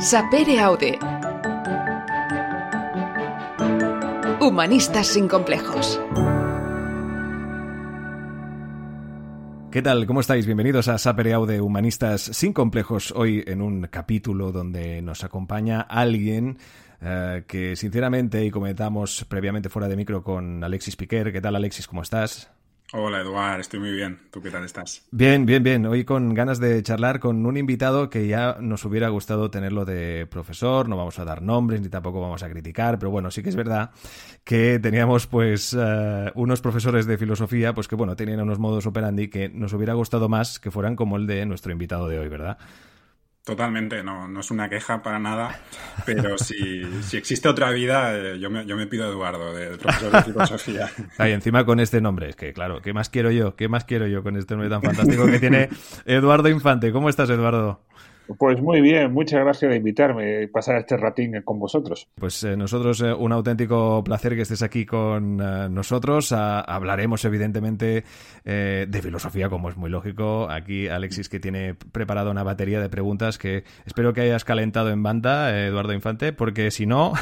Sapere Aude. Humanistas sin complejos. ¿Qué tal? ¿Cómo estáis? Bienvenidos a Sapere Aude Humanistas sin complejos. Hoy en un capítulo donde nos acompaña alguien eh, que sinceramente, y comentamos previamente fuera de micro con Alexis Piquer. ¿Qué tal Alexis? ¿Cómo estás? Hola Eduard, estoy muy bien. ¿Tú qué tal estás? Bien, bien, bien. Hoy con ganas de charlar con un invitado que ya nos hubiera gustado tenerlo de profesor. No vamos a dar nombres ni tampoco vamos a criticar, pero bueno, sí que es verdad que teníamos pues uh, unos profesores de filosofía pues que bueno, tenían unos modos operandi que nos hubiera gustado más que fueran como el de nuestro invitado de hoy, ¿verdad? Totalmente, no, no es una queja para nada, pero si, si existe otra vida, eh, yo, me, yo me pido Eduardo, del profesor de filosofía. Ahí encima con este nombre, es que claro, ¿qué más quiero yo? ¿Qué más quiero yo con este nombre tan fantástico que tiene Eduardo Infante? ¿Cómo estás, Eduardo? Pues muy bien, muchas gracias de invitarme y pasar este ratín con vosotros. Pues eh, nosotros eh, un auténtico placer que estés aquí con eh, nosotros. A, hablaremos evidentemente eh, de filosofía, como es muy lógico. Aquí Alexis que tiene preparado una batería de preguntas que espero que hayas calentado en banda, Eduardo Infante, porque si no,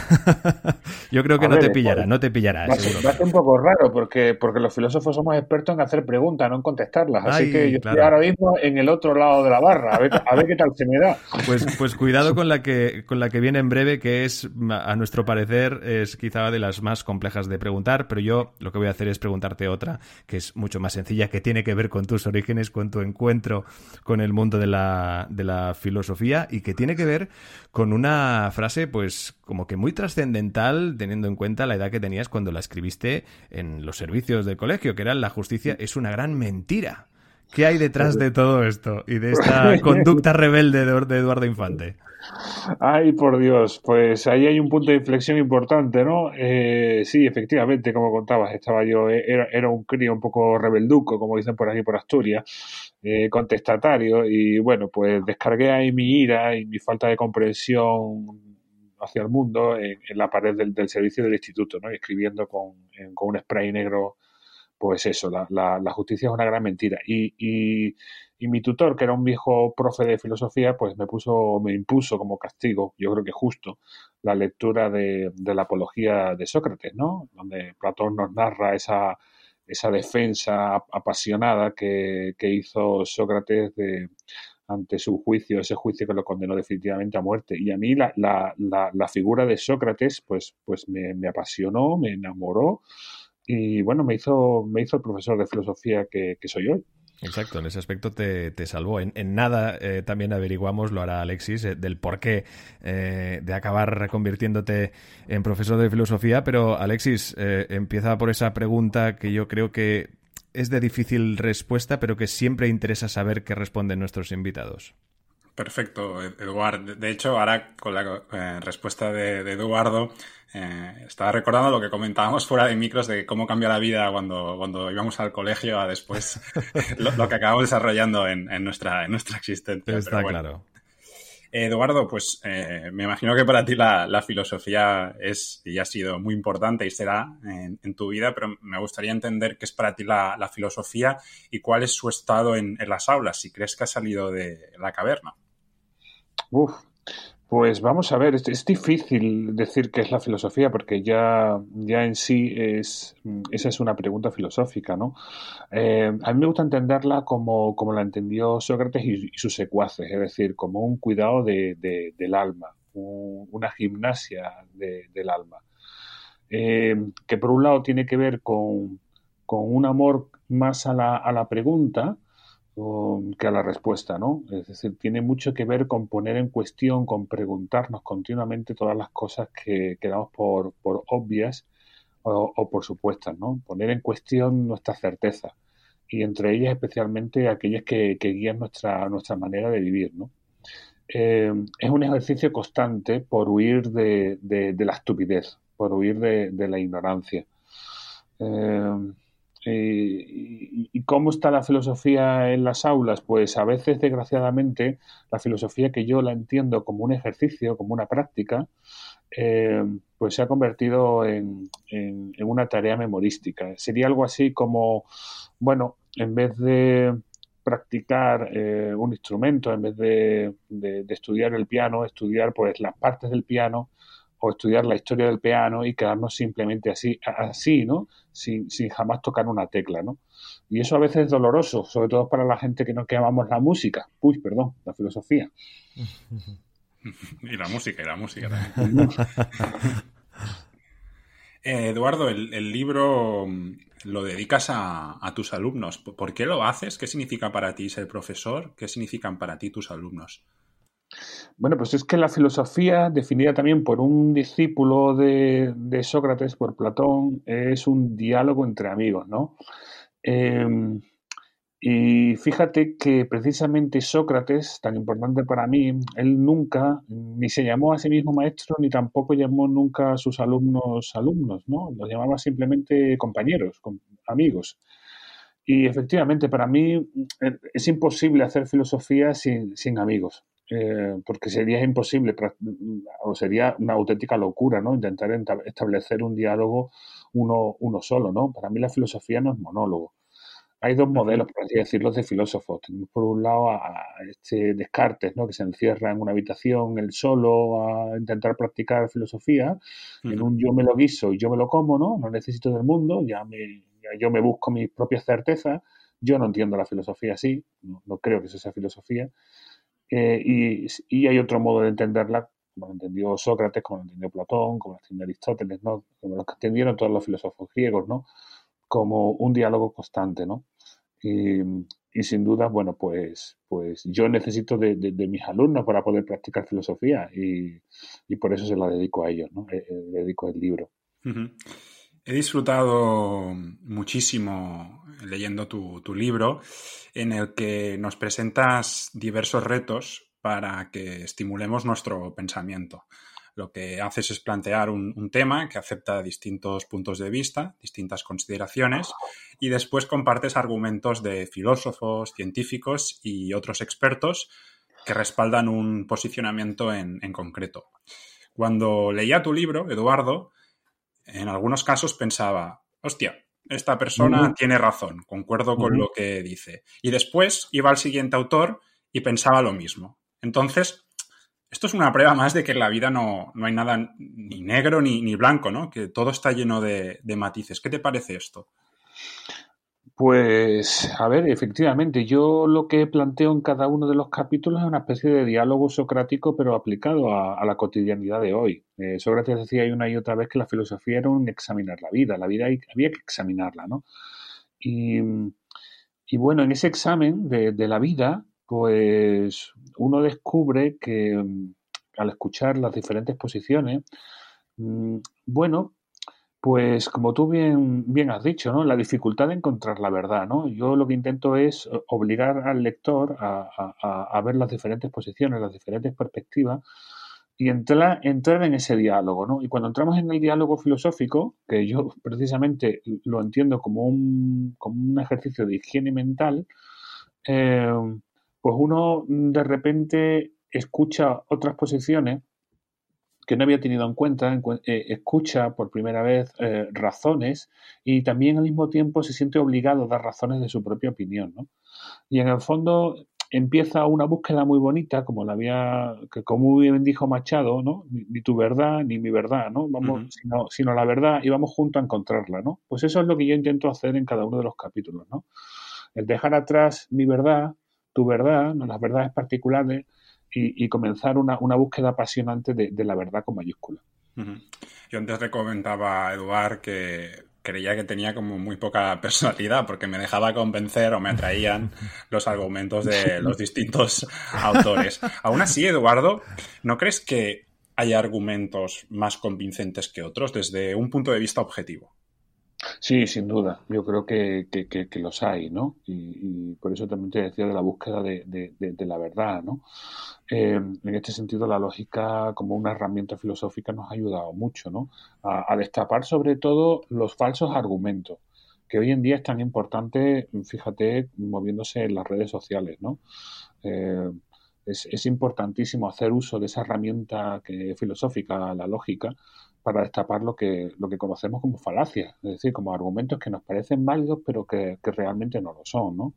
yo creo que a no, ver, te pillará, no te pillará, va, seguro. Va a ser un poco raro porque, porque los filósofos somos expertos en hacer preguntas, no en contestarlas. Así Ay, que yo claro. estoy ahora mismo en el otro lado de la barra, a ver, a ver qué tal se me Pues, pues cuidado con la que con la que viene en breve, que es, a nuestro parecer, es quizá de las más complejas de preguntar, pero yo lo que voy a hacer es preguntarte otra, que es mucho más sencilla, que tiene que ver con tus orígenes, con tu encuentro con el mundo de la, de la filosofía y que tiene que ver con una frase, pues, como que muy trascendental, teniendo en cuenta la edad que tenías cuando la escribiste en los servicios del colegio, que era la justicia es una gran mentira. ¿Qué hay detrás de todo esto y de esta conducta rebelde de Eduardo Infante? Ay, por Dios, pues ahí hay un punto de inflexión importante, ¿no? Eh, sí, efectivamente, como contabas, estaba yo, eh, era, era, un crío un poco rebelduco, como dicen por aquí por Asturias, eh, contestatario, y bueno, pues descargué ahí mi ira y mi falta de comprensión hacia el mundo en, en la pared del, del, servicio del instituto, ¿no? Y escribiendo con, en, con un spray negro pues eso, la, justicia es una gran mentira. Y, mi tutor, que era un viejo profe de filosofía, pues me puso, me impuso como castigo, yo creo que justo, la lectura de, la apología de Sócrates, ¿no? Donde Platón nos narra esa, defensa apasionada que, hizo Sócrates ante su juicio, ese juicio que lo condenó definitivamente a muerte. Y a mí la, figura de Sócrates, pues, pues me apasionó, me enamoró y bueno, me hizo, me hizo el profesor de filosofía que, soy hoy. Exacto, en ese aspecto te, te salvó. En, nada eh, también averiguamos, lo hará Alexis, eh, del porqué eh, de acabar convirtiéndote en profesor de filosofía, pero Alexis, empieza por esa pregunta que yo creo que es de difícil respuesta, pero que siempre interesa saber qué responden nuestros invitados. Perfecto, Eduardo. De hecho, ahora con la eh, respuesta de, de Eduardo, eh, estaba recordando lo que comentábamos fuera de micros de cómo cambia la vida cuando, cuando íbamos al colegio a después lo, lo, que acabamos desarrollando en, en, nuestra, en nuestra existencia. Está bueno. claro. Eduardo, pues eh, me imagino que para ti la, la, filosofía es y ha sido muy importante y será en, en, tu vida, pero me gustaría entender qué es para ti la, la filosofía y cuál es su estado en, en, las aulas, si crees que ha salido de la caverna. Uf, pues vamos a ver, es, difícil decir qué es la filosofía porque ya, ya en sí es, esa es una pregunta filosófica, ¿no? Eh, a mí me gusta entenderla como, como la entendió Sócrates y, sus secuaces, es decir, como un cuidado de, de, del alma, un, una gimnasia de, del alma, eh, que por un lado tiene que ver con, con un amor más a la, a la pregunta, que a la respuesta, ¿no? Es decir, tiene mucho que ver con poner en cuestión, con preguntarnos continuamente todas las cosas que, que damos por, por obvias o, por supuestas, ¿no? Poner en cuestión nuestras certezas y entre ellas especialmente aquellas que, guían nuestra, nuestra manera de vivir, ¿no? Eh, es un ejercicio constante por huir de, de, de la estupidez, por huir de, de la ignorancia. Eh, y, y, cómo está la filosofía en las aulas? Pues a veces, desgraciadamente, la filosofía que yo la entiendo como un ejercicio, como una práctica, eh, pues se ha convertido en, en, en, una tarea memorística. Sería algo así como, bueno, en vez de practicar eh, un instrumento, en vez de, estudiar el piano, estudiar pues las partes del piano o estudiar la historia del piano y quedarnos simplemente así, así ¿no? Sin, sin jamás tocar una tecla, ¿no? Y eso a veces es doloroso, sobre todo para la gente que no quemamos la música, uy, perdón, la filosofía. y la música, y la música también. Eh, Eduardo, el, libro mm, lo dedicas a, tus alumnos. ¿Por qué lo haces? ¿Qué significa para ti ser profesor? ¿Qué significan para ti tus alumnos? Bueno, pues es que la filosofía, definida también por un discípulo de, Sócrates, por Platón, es un diálogo entre amigos, ¿no? Em, y fíjate que precisamente Sócrates, tan importante para mí, él nunca ni se llamó a sí mismo maestro, ni tampoco llamó nunca a sus alumnos alumnos, ¿no? Los llamaba simplemente compañeros, amigos. Y efectivamente, para mí eh, es imposible hacer filosofía sin, amigos, eh, porque sería imposible, o sería una auténtica locura, ¿no? Intentar establecer un diálogo uno, uno solo, ¿no? Para mí la filosofía no es monólogo hay dos modelos, por así decirlo, de filósofos. Tenemos por un lado a este Descartes, ¿no? que se encierra en una habitación él solo a intentar practicar filosofía, en un yo me lo guiso y yo me lo como, ¿no? No necesito del mundo, ya, me, yo me busco mis propias certezas. Yo no entiendo la filosofía así, no, creo que eso sea filosofía. Eh, y, y, hay otro modo de entenderla, como lo entendió Sócrates, como lo entendió Platón, como lo entendió Aristóteles, ¿no? Como lo entendieron todos los filósofos griegos, ¿no? como un diálogo constante, ¿no? Y, sin duda, bueno, pues, pues yo necesito de, mis alumnos para poder practicar filosofía y, por eso se la dedico a ellos, ¿no? Eh, eh, dedico el libro. He disfrutado muchísimo leyendo tu, libro en el que nos presentas diversos retos para que estimulemos nuestro pensamiento lo que haces es plantear un, tema que acepta distintos puntos de vista, distintas consideraciones, y después compartes argumentos de filósofos, científicos y otros expertos que respaldan un posicionamiento en, concreto. Cuando leía tu libro, Eduardo, en algunos casos pensaba, hostia, esta persona tiene razón, concuerdo con lo que dice. Y después iba al siguiente autor y pensaba lo mismo. Entonces, esto es una prueba más de que en la vida no, hay nada ni negro ni, ni, blanco, ¿no? Que todo está lleno de, matices. ¿Qué te parece esto? Pues, a ver, efectivamente, yo lo que planteo en cada uno de los capítulos es una especie de diálogo socrático, pero aplicado a, la cotidianidad de hoy. Eh, Sócrates decía una y otra vez que la filosofía era un examinar la vida, la vida había que examinarla, ¿no? Y, bueno, en ese examen de, de la vida, pues uno descubre que mm, al escuchar las diferentes posiciones, mm, bueno, pues como tú bien, bien has dicho, ¿no? La dificultad de encontrar la verdad, ¿no? Yo lo que intento es obligar al lector a, ver las diferentes posiciones, las diferentes perspectivas y entrar, entrar en ese diálogo, ¿no? Y cuando entramos en el diálogo filosófico, que yo precisamente lo entiendo como un, como un ejercicio de higiene mental, eh, pues uno de repente escucha otras posiciones que no había tenido en cuenta, eh, escucha por primera vez eh, razones y también al mismo tiempo se siente obligado a dar razones de su propia opinión. ¿no? Y en el fondo empieza una búsqueda muy bonita, como la había, que como muy bien dijo Machado, ¿no? Ni, tu verdad ni mi verdad, ¿no? Vamos, sino, sino, la verdad y vamos juntos a encontrarla, ¿no? Pues eso es lo que yo intento hacer en cada uno de los capítulos, ¿no? El dejar atrás mi verdad tu verdad, las verdades particulares y, comenzar una, búsqueda apasionante de, la verdad con mayúscula. Yo antes le comentaba a Eduard que creía que tenía como muy poca personalidad porque me dejaba convencer o me atraían los argumentos de los distintos autores. Aún así, Eduardo, ¿no crees que hay argumentos más convincentes que otros desde un punto de vista objetivo? Sí, sin duda. Yo creo que, que, los hay, ¿no? Y, por eso también te decía de la búsqueda de, de, la verdad, ¿no? Eh, en este sentido, la lógica como una herramienta filosófica nos ha ayudado mucho, ¿no? A, destapar sobre todo los falsos argumentos, que hoy en día es tan importante, fíjate, moviéndose en las redes sociales, ¿no? Es, es, importantísimo hacer uso de esa herramienta que, filosófica, la lógica, para destapar lo que, lo que conocemos como falacias, es decir, como argumentos que nos parecen válidos pero que, realmente no lo son, ¿no?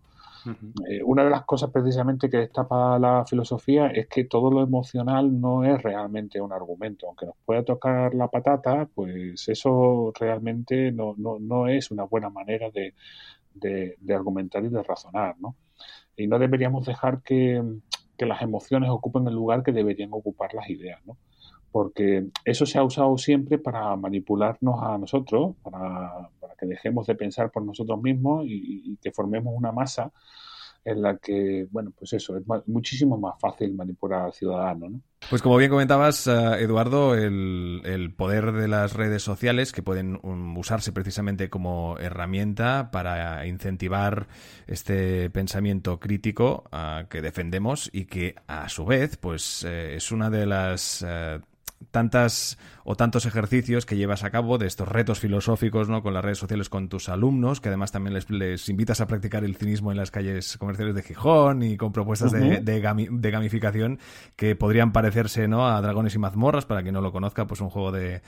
Eh, una de las cosas precisamente que destapa la filosofía es que todo lo emocional no es realmente un argumento. Aunque nos pueda tocar la patata, pues eso realmente no, no, no es una buena manera de, de, de, argumentar y de razonar, ¿no? Y no deberíamos dejar que, que las emociones ocupen el lugar que deberían ocupar las ideas, ¿no? Porque eso se ha usado siempre para manipularnos a nosotros, para, que dejemos de pensar por nosotros mismos y, que formemos una masa en la que, bueno, pues eso, es muchísimo más fácil manipular al ciudadano. ¿no? Pues como bien comentabas, eh, Eduardo, el, poder de las redes sociales que pueden um, usarse precisamente como herramienta para incentivar este pensamiento crítico uh, que defendemos y que a su vez, pues eh, es una de las uh, tantas o tantos ejercicios que llevas a cabo de estos retos filosóficos ¿no? con las redes sociales con tus alumnos, que además también les, invitas a practicar el cinismo en las calles comerciales de Gijón y con propuestas de, gamificación que podrían parecerse ¿no? a Dragones y Mazmorras, para quien no lo conozca, pues un juego de,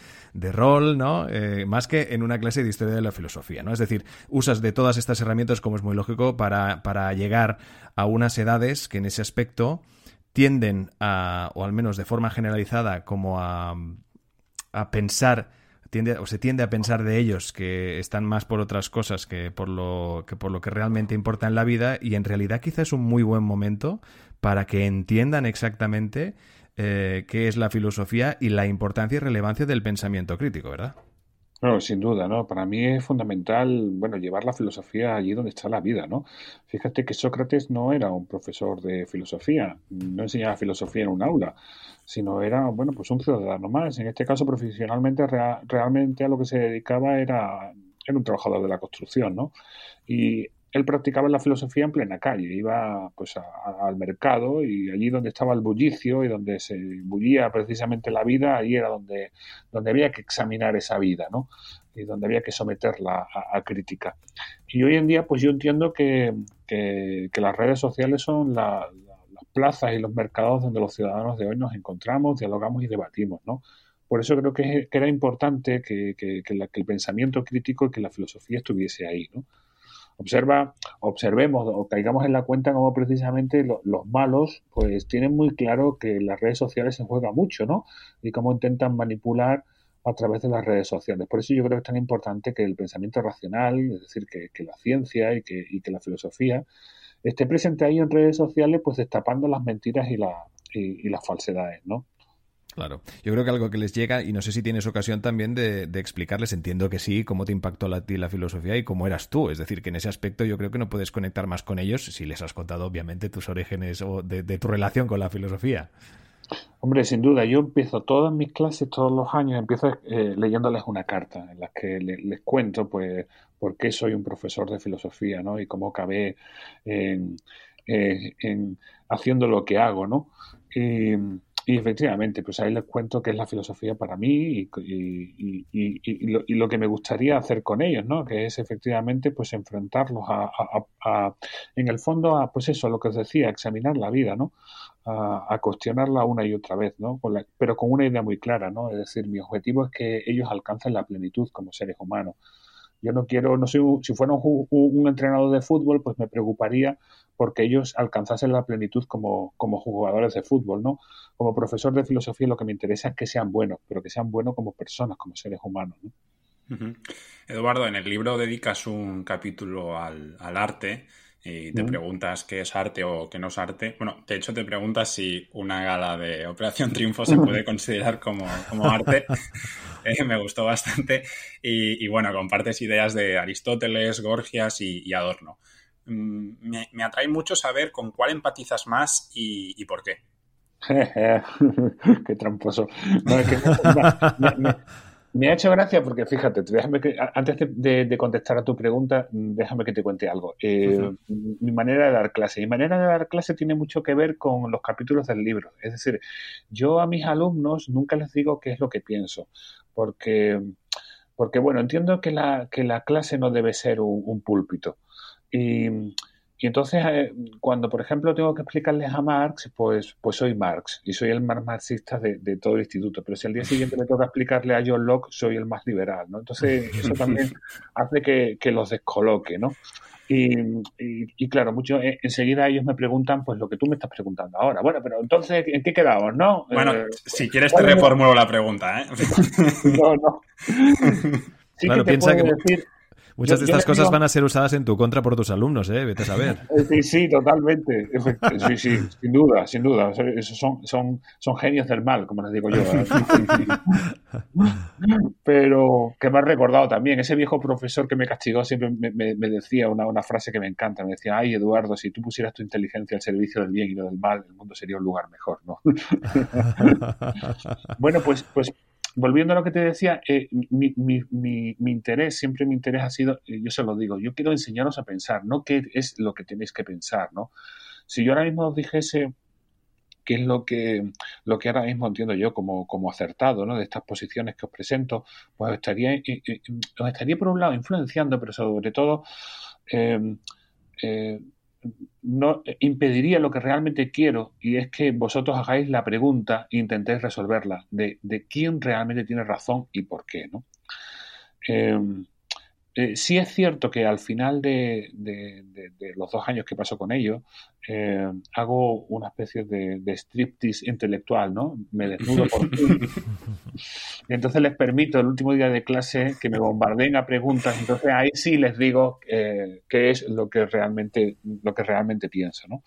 rol, ¿no? Eh, más que en una clase de historia de la filosofía. ¿no? Es decir, usas de todas estas herramientas, como es muy lógico, para, para llegar a unas edades que en ese aspecto tienden a, o al menos de forma generalizada, como a, a pensar, tiende, o se tiende a pensar de ellos que están más por otras cosas que por lo que por lo que realmente importa en la vida, y en realidad quizás es un muy buen momento para que entiendan exactamente eh, qué es la filosofía y la importancia y relevancia del pensamiento crítico, ¿verdad? No, sin duda, ¿no? Para mí es fundamental, bueno, llevar la filosofía allí donde está la vida, ¿no? Fíjate que Sócrates no era un profesor de filosofía, no enseñaba filosofía en un aula, sino era, bueno, pues un ciudadano más. En este caso, profesionalmente, realmente a lo que se dedicaba era, era un trabajador de la construcción, ¿no? Y él practicaba la filosofía en plena calle, iba pues al mercado y allí donde estaba el bullicio y donde se bullía precisamente la vida, ahí era donde, donde había que examinar esa vida, ¿no? Y donde había que someterla a, crítica. Y hoy en día, pues yo entiendo que, que, las redes sociales son las plazas y los mercados donde los ciudadanos de hoy nos encontramos, dialogamos y debatimos, ¿no? Por eso creo que, era importante que, que, el pensamiento crítico y que la filosofía estuviese ahí, ¿no? Observa, observemos o caigamos en la cuenta como precisamente los malos pues tienen muy claro que las redes sociales se juega mucho, ¿no? Y cómo intentan manipular a través de las redes sociales. Por eso yo creo que es tan importante que el pensamiento racional, es decir, que, la ciencia y que, y que, la filosofía esté presente ahí en redes sociales, pues destapando las mentiras y, la, y las falsedades, ¿no? Claro. Yo creo que algo que les llega, y no sé si tienes ocasión también de, explicarles, entiendo que sí, cómo te impactó la filosofía y cómo eras tú. Es decir, que en ese aspecto yo creo que no puedes conectar más con ellos si les has contado, obviamente, tus orígenes o de, tu relación con la filosofía. Hombre, sin duda, yo empiezo todas mis clases, todos los años, empiezo eh, leyéndoles una carta en la que les cuento, pues, por qué soy un profesor de filosofía, ¿no? Y cómo acabé en, eh, en haciendo lo que hago, ¿no? Y efectivamente, pues ahí les cuento qué es la filosofía para mí y, y, lo, que me gustaría hacer con ellos, ¿no? Que es efectivamente pues enfrentarlos a, en el fondo, a pues eso, lo que os decía, examinar la vida, ¿no? A, cuestionarla una y otra vez, ¿no? pero con una idea muy clara, ¿no? Es decir, mi objetivo es que ellos alcancen la plenitud como seres humanos. Yo no quiero, no soy, si fuera un, entrenador de fútbol, pues me preocuparía porque ellos alcanzasen la plenitud como, como jugadores de fútbol, ¿no? Como profesor de filosofía lo que me interesa es que sean buenos, pero que sean buenos como personas, como seres humanos, Eduardo, en el libro dedicas un capítulo al, arte y te preguntas qué es arte o qué no es arte. Bueno, de hecho te preguntas si una gala de Operación Triunfo se puede considerar como, como arte. Eh, me gustó bastante. Y, bueno, compartes ideas de Aristóteles, Gorgias y, Adorno. Mm, me, atrae mucho saber con cuál empatizas más y, por qué. qué tramposo. me, ha hecho gracia porque, fíjate, déjame que, antes de, contestar a tu pregunta, déjame que te cuente algo. Eh, mi manera de dar clase. Mi manera de dar clase tiene mucho que ver con los capítulos del libro. Es decir, yo a mis alumnos nunca les digo qué es lo que pienso porque, porque bueno, entiendo que la, que la clase no debe ser un, púlpito. Y, y entonces, eh, cuando, por ejemplo, tengo que explicarles a Marx, pues, pues soy Marx y soy el más marxista de, todo el instituto. Pero si al día siguiente me toca explicarle a John Locke, soy el más liberal, ¿no? Entonces, eso también hace que, que los descoloque, ¿no? Y, y, claro, mucho, eh, enseguida ellos me preguntan pues lo que tú me estás preguntando ahora. Bueno, pero entonces, ¿en qué quedamos, no? Bueno, eh, si quieres te reformulo la pregunta, ¿eh? no, no. Sí que te piensa que decir, Muchas de estas cosas van a ser usadas en tu contra por tus alumnos, ¿eh? Vete a saber. Sí, sí, totalmente. Sí, sí, sin duda, sin duda. son, son, son genios del mal, como les digo yo. ¿eh? Pero que me ha recordado también, ese viejo profesor que me castigó siempre me, decía una, una, frase que me encanta. Me decía, ay, Eduardo, si tú pusieras tu inteligencia al servicio del bien y no del mal, el mundo sería un lugar mejor, ¿no? bueno, pues, pues volviendo a lo que te decía, eh, mi, mi, mi, interés, siempre mi interés ha sido, eh, yo se lo digo, yo quiero enseñaros a pensar, no qué es lo que tenéis que pensar, ¿no? Si yo ahora mismo os dijese qué es lo que, lo que ahora mismo entiendo yo como, como acertado, ¿no? De estas posiciones que os presento, pues estaría, eh, os estaría por un lado influenciando, pero sobre todo eh, no impediría lo que realmente quiero y es que vosotros hagáis la pregunta e intentéis resolverla de, de quién realmente tiene razón y por qué, ¿no? Eh, eh, sí es cierto que al final de, los dos años que paso con ellos, eh, hago una especie de, striptease intelectual, ¿no? Me desnudo por y entonces les permito el último día de clase que me bombardeen a preguntas. Entonces ahí sí les digo eh, qué es lo que realmente, lo que realmente pienso, ¿no?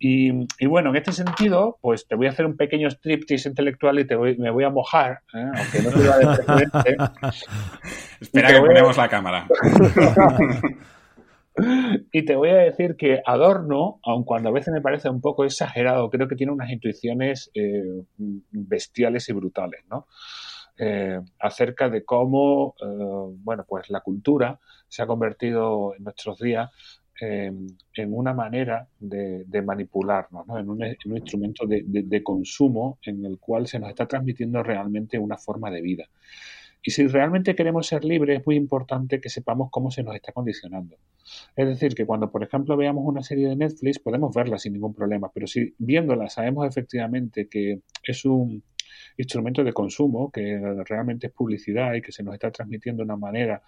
Y, bueno, en este sentido, pues te voy a hacer un pequeño striptease intelectual y te voy, me voy a mojar, ¿eh? aunque no te de precedente. Espera que ponemos la cámara. y te voy a decir que Adorno, aun cuando a veces me parece un poco exagerado, creo que tiene unas intuiciones eh, bestiales y brutales, ¿no? Eh, acerca de cómo, bueno, pues la cultura se ha convertido en nuestros días en una manera de, manipularnos, en, un, instrumento de, consumo en el cual se nos está transmitiendo realmente una forma de vida. Y si realmente queremos ser libres, es muy importante que sepamos cómo se nos está condicionando. Es decir, que cuando, por ejemplo, veamos una serie de Netflix, podemos verla sin ningún problema, pero si viéndola sabemos efectivamente que es un, instrumento de consumo que realmente es publicidad y que se nos está transmitiendo de una manera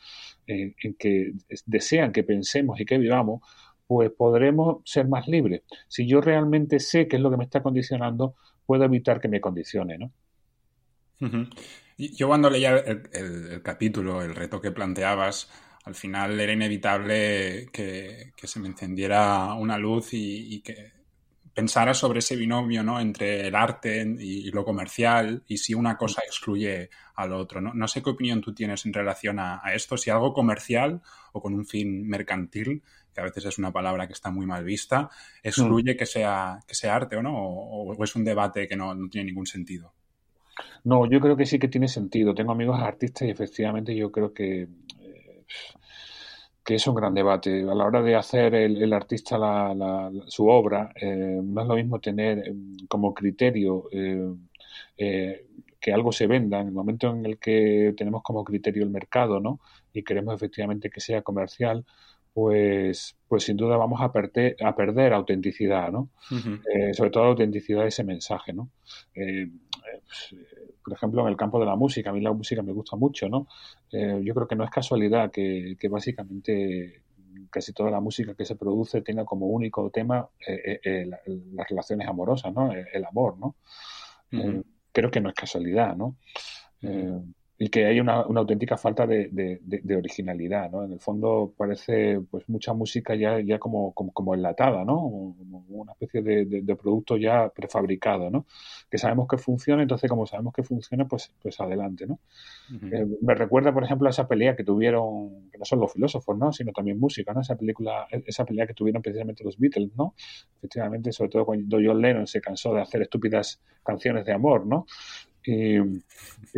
en, que desean que pensemos y que vivamos, pues podremos ser más libres. Si yo realmente sé qué es lo que me está condicionando, puedo evitar que me condicione, ¿no? Yo cuando leía el, capítulo, el reto que planteabas, al final era inevitable que, se me encendiera una luz y que pensara sobre ese binomio ¿no? entre el arte y, lo comercial y si una cosa excluye al otro. No, sé qué opinión tú tienes en relación a, esto, si algo comercial o con un fin mercantil, que a veces es una palabra que está muy mal vista, excluye que, sea, que sea arte o no, o, es un debate que no, tiene ningún sentido. No, yo creo que sí que tiene sentido. Tengo amigos artistas y efectivamente yo creo que eh, que es un gran debate. A la hora de hacer el, artista su obra, eh, no es lo mismo tener em, como criterio eh, eh, que algo se venda en el momento en el que tenemos como criterio el mercado, ¿no? Y queremos efectivamente que sea comercial, pues, pues sin duda vamos a, perder, a perder autenticidad, ¿no? sobre todo la autenticidad de ese mensaje, ¿no? Por ejemplo, en el campo de la música, a mí la música me gusta mucho, ¿no? Eh, yo creo que no es casualidad que, básicamente casi toda la música que se produce tenga como único tema eh, eh, las relaciones amorosas, ¿no? El, amor, ¿no? creo que no es casualidad, ¿no? Y que hay una, auténtica falta de, originalidad, ¿no? En el fondo parece pues mucha música ya, ya como, como, enlatada, ¿no? Como una especie de, producto ya prefabricado, ¿no? Que sabemos que funciona, entonces como sabemos que funciona, pues, pues adelante, ¿no? Eh, me recuerda, por ejemplo, a esa pelea que tuvieron, que no son los filósofos, ¿no? Sino también música, ¿no? Esa película, esa pelea que tuvieron precisamente los Beatles, ¿no? Efectivamente, sobre todo cuando John Lennon se cansó de hacer estúpidas canciones de amor, ¿no? Y,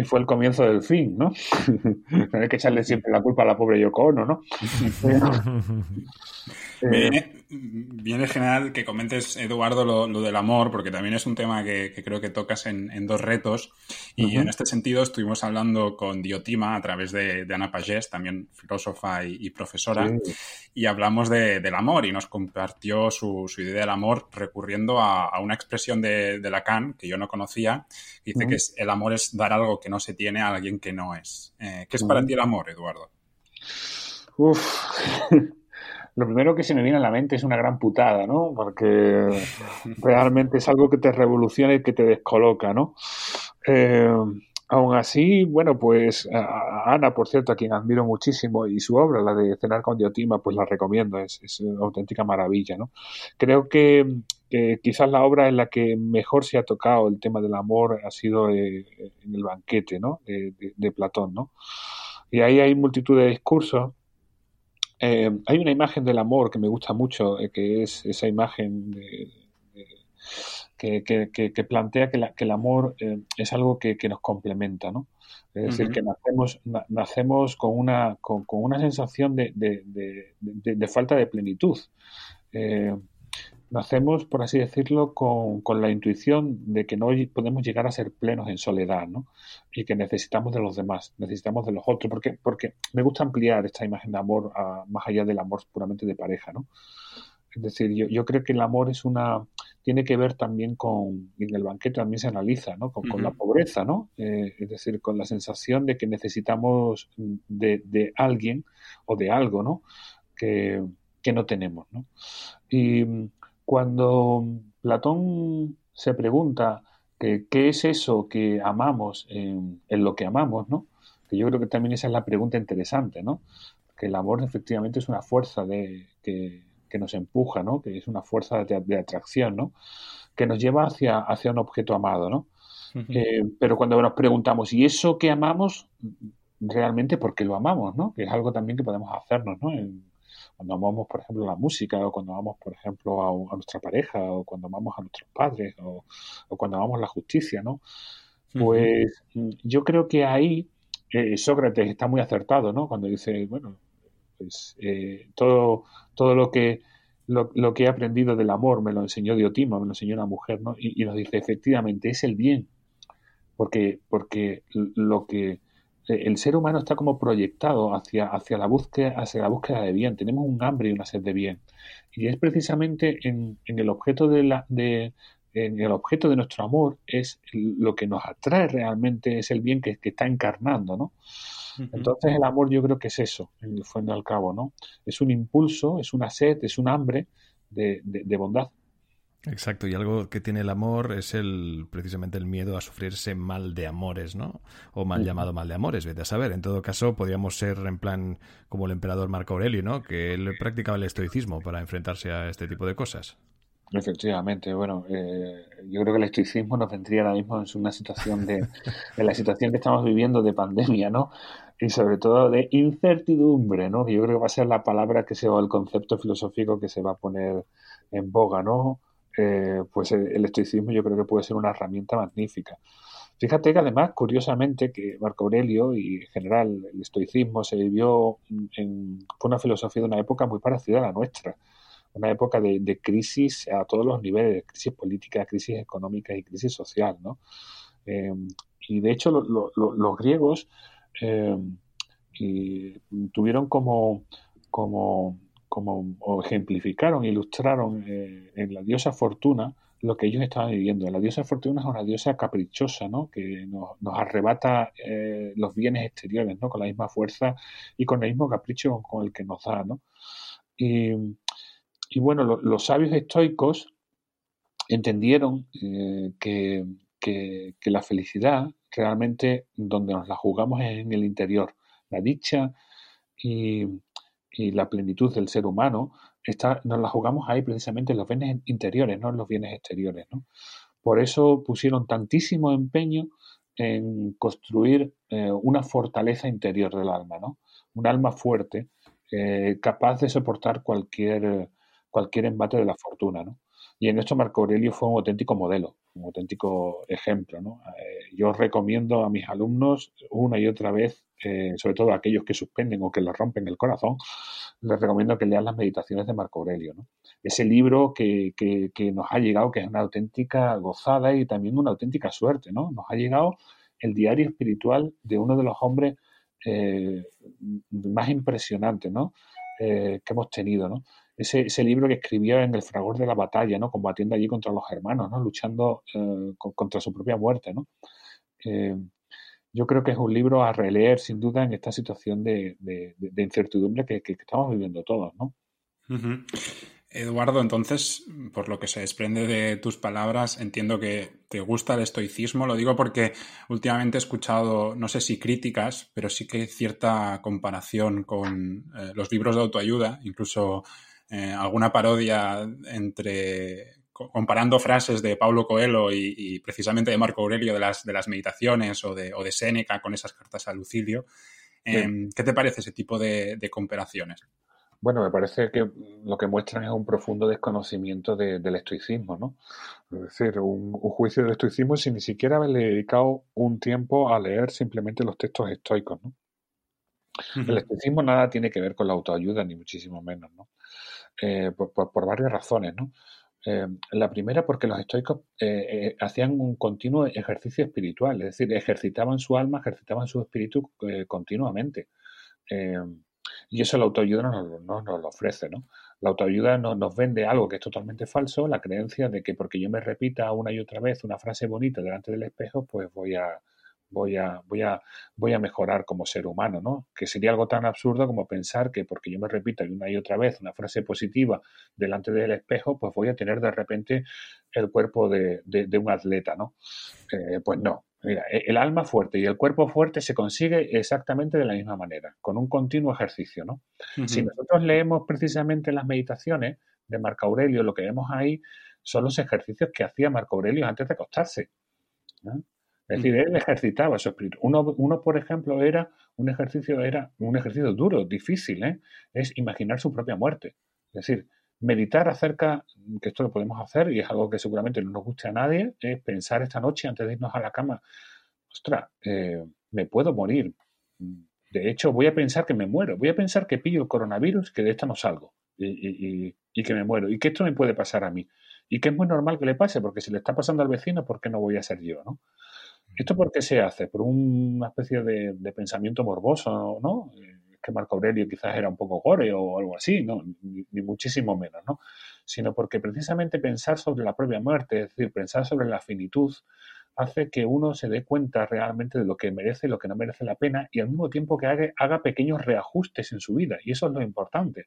fue el comienzo del fin, ¿no? no hay que echarle siempre la culpa a la pobre Yoko Ono, ¿no? me, viene general que comentes, Eduardo, lo, del amor, porque también es un tema que, creo que tocas en, dos retos. Y en este sentido estuvimos hablando con Diotima a través de, Ana Pagés, también filósofa y, profesora, y hablamos del amor y nos compartió su, idea del amor recurriendo a, una expresión de, Lacan que yo no conocía, que dice que el amor es dar algo que no se tiene a alguien que no es. Eh, ¿Qué es para ti el amor, Eduardo? Uf. lo primero que se me viene a la mente es una gran putada, ¿no? Porque realmente es algo que te revoluciona y que te descoloca, ¿no? Eh, aún así, bueno, pues Ana, por cierto, a quien admiro muchísimo, y su obra, la de Cenar con Diotima, pues la recomiendo, es, una auténtica maravilla, ¿no? Creo que, quizás la obra en la que mejor se ha tocado el tema del amor ha sido eh, en el banquete, ¿no? De, de Platón, ¿no? Y ahí hay multitud de discursos eh, hay una imagen del amor que me gusta mucho, eh, que es esa imagen que, plantea que, el amor eh, es algo que, nos complementa, ¿no? Es decir, que nacemos, nacemos con, una, con, una sensación de, falta de plenitud nacemos, por así decirlo, con, con, la intuición de que no podemos llegar a ser plenos en soledad, ¿no? Y que necesitamos de los demás, necesitamos de los otros, porque, porque me gusta ampliar esta imagen de amor más allá del amor puramente de pareja, ¿no? Es decir, yo, yo, creo que el amor es una tiene que ver también con, y en el banquete también se analiza, ¿no? Con, la pobreza, ¿no? Eh, es decir, con la sensación de que necesitamos de, de alguien o de algo, ¿no? Que, que no tenemos, ¿no? Y cuando Platón se pregunta que, qué es eso que amamos en, lo que amamos, ¿no? Que yo creo que también esa es la pregunta interesante, ¿no? Que el amor efectivamente es una fuerza de, que, nos empuja, ¿no? Que es una fuerza de, atracción, ¿no? Que nos lleva hacia, hacia un objeto amado, ¿no? Eh, pero cuando nos preguntamos, ¿y eso que amamos? Realmente, ¿por qué lo amamos, no? Que es algo también que podemos hacernos, ¿no? Cuando amamos, por ejemplo, la música, o cuando amamos, por ejemplo, a, nuestra pareja, o cuando amamos a nuestros padres, o, cuando amamos la justicia, ¿no? Pues mm, yo creo que ahí eh, Sócrates está muy acertado, ¿no? Cuando dice, bueno, pues eh, todo, todo lo que lo, que he aprendido del amor me lo enseñó Diotima, me lo enseñó una mujer, ¿no? Y, y nos dice, efectivamente, es el bien, porque, porque lo que el ser humano está como proyectado hacia, hacia, la búsqueda, hacia la búsqueda de bien. Tenemos un hambre y una sed de bien. Y es precisamente en, el objeto de la, de, en el objeto de nuestro amor es lo que nos atrae realmente, es el bien que, está encarnando, ¿no? Entonces el amor yo creo que es eso, en el fondo al cabo, ¿no? Es un impulso, es una sed, es un hambre de, de bondad. Exacto, y algo que tiene el amor es el precisamente el miedo a sufrirse mal de amores, ¿no? O mal llamado mal de amores, vete a saber. En todo caso, podríamos ser en plan como el emperador Marco Aurelio, ¿no? Que él practicaba el estoicismo para enfrentarse a este tipo de cosas. Efectivamente, bueno, eh, yo creo que el estoicismo nos vendría ahora mismo en una situación de, en la situación que estamos viviendo de pandemia, ¿no? Y sobre todo de incertidumbre, ¿no? Que yo creo que va a ser la palabra que se va, el concepto filosófico que se va a poner en boga, ¿no? Eh, pues el estoicismo yo creo que puede ser una herramienta magnífica. Fíjate que además, curiosamente, que Marco Aurelio y en general el estoicismo se vivió en fue una filosofía de una época muy parecida a la nuestra, una época de, crisis a todos los niveles, crisis política, crisis económica y crisis social, ¿no? Eh, y de hecho los griegos eh, tuvieron como, como como ejemplificaron, ilustraron eh, en la diosa Fortuna lo que ellos estaban viviendo. La diosa Fortuna es una diosa caprichosa, ¿no? que nos, arrebata eh, los bienes exteriores ¿no? con la misma fuerza y con el mismo capricho con el que nos da. ¿no? Y, bueno, los sabios estoicos entendieron eh, que, que la felicidad realmente donde nos la jugamos es en el interior. La dicha y, y la plenitud del ser humano, está, nos la jugamos ahí precisamente en los bienes interiores, no en los bienes exteriores. ¿no? Por eso pusieron tantísimo empeño en construir eh, una fortaleza interior del alma, ¿no? un alma fuerte, eh, capaz de soportar cualquier, cualquier embate de la fortuna. ¿no? Y en esto Marco Aurelio fue un auténtico modelo. Un auténtico ejemplo. ¿no? Eh, yo recomiendo a mis alumnos una y otra vez, eh, sobre todo a aquellos que suspenden o que les rompen el corazón, les recomiendo que lean las meditaciones de Marco Aurelio. ¿no? Ese libro que, que, nos ha llegado, que es una auténtica gozada y también una auténtica suerte. ¿no? Nos ha llegado el diario espiritual de uno de los hombres eh, más impresionantes ¿no? que hemos tenido. ¿no? Ese, libro que escribió en el fragor de la batalla, ¿no? Combatiendo allí contra los hermanos, ¿no? Luchando eh, contra su propia muerte, ¿no? Eh, yo creo que es un libro a releer, sin duda, en esta situación de, incertidumbre que, estamos viviendo todos, ¿no? Eduardo, entonces, por lo que se desprende de tus palabras, entiendo que te gusta el estoicismo. Lo digo porque últimamente he escuchado, no sé si críticas, pero sí que cierta comparación con eh, los libros de autoayuda, incluso eh, alguna parodia entre comparando frases de Paulo Coelho y, precisamente de Marco Aurelio de las, de las meditaciones o de, o de Séneca con esas cartas a Lucilio. Em, ¿Qué te parece ese tipo de, comparaciones? Bueno, me parece que lo que muestran es un profundo desconocimiento del estoicismo, ¿no? Es decir, un, juicio del estoicismo sin ni siquiera haberle dedicado un tiempo a leer simplemente los textos estoicos, ¿no? El estoicismo nada tiene que ver con la autoayuda, ni muchísimo menos, ¿no? Eh, por, varias razones, ¿no? Eh, la primera porque los estoicos eh, hacían un continuo ejercicio espiritual, es decir, ejercitaban su alma, ejercitaban su espíritu continuamente. y eso la autoayuda no nos, lo ofrece, ¿no? La autoayuda nos vende algo que es totalmente falso, la creencia de que porque yo me repita una y otra vez una frase bonita delante del espejo, pues voy a, voy a, voy a, voy a mejorar como ser humano, ¿no? Que sería algo tan absurdo como pensar que porque yo me repito una y otra vez una frase positiva delante del espejo, pues voy a tener de repente el cuerpo de, un atleta, ¿no? Eh, pues no. Mira, e, el alma fuerte y el cuerpo fuerte se consigue exactamente de la misma manera, con un continuo ejercicio, ¿no? Si nosotros leemos precisamente las meditaciones de Marco Aurelio, lo que vemos ahí son los ejercicios que hacía Marco Aurelio antes de acostarse. ¿no? Es decir, él ejercitaba su espíritu. Uno, uno, por ejemplo, era un ejercicio, era un ejercicio duro, difícil, ¿eh? es imaginar su propia muerte. Es decir, meditar acerca, que esto lo podemos hacer y es algo que seguramente no nos guste a nadie, es pensar esta noche antes de irnos a la cama, ostras, eh, me puedo morir. De hecho, voy a pensar que me muero, voy a pensar que pillo el coronavirus, que de esta no salgo y, y, y que me muero y que esto me puede pasar a mí. Y que es muy normal que le pase, porque si le está pasando al vecino, ¿por qué no voy a ser yo? ¿no? ¿Esto por qué se hace? ¿Por una especie de, pensamiento morboso, no? Es que Marco Aurelio quizás era un poco gore o algo así, ¿no? Ni, muchísimo menos, ¿no? Sino porque precisamente pensar sobre la propia muerte, es decir, pensar sobre la finitud, hace que uno se dé cuenta realmente de lo que merece y lo que no merece la pena y al mismo tiempo que haga, haga pequeños reajustes en su vida. Y eso es lo importante.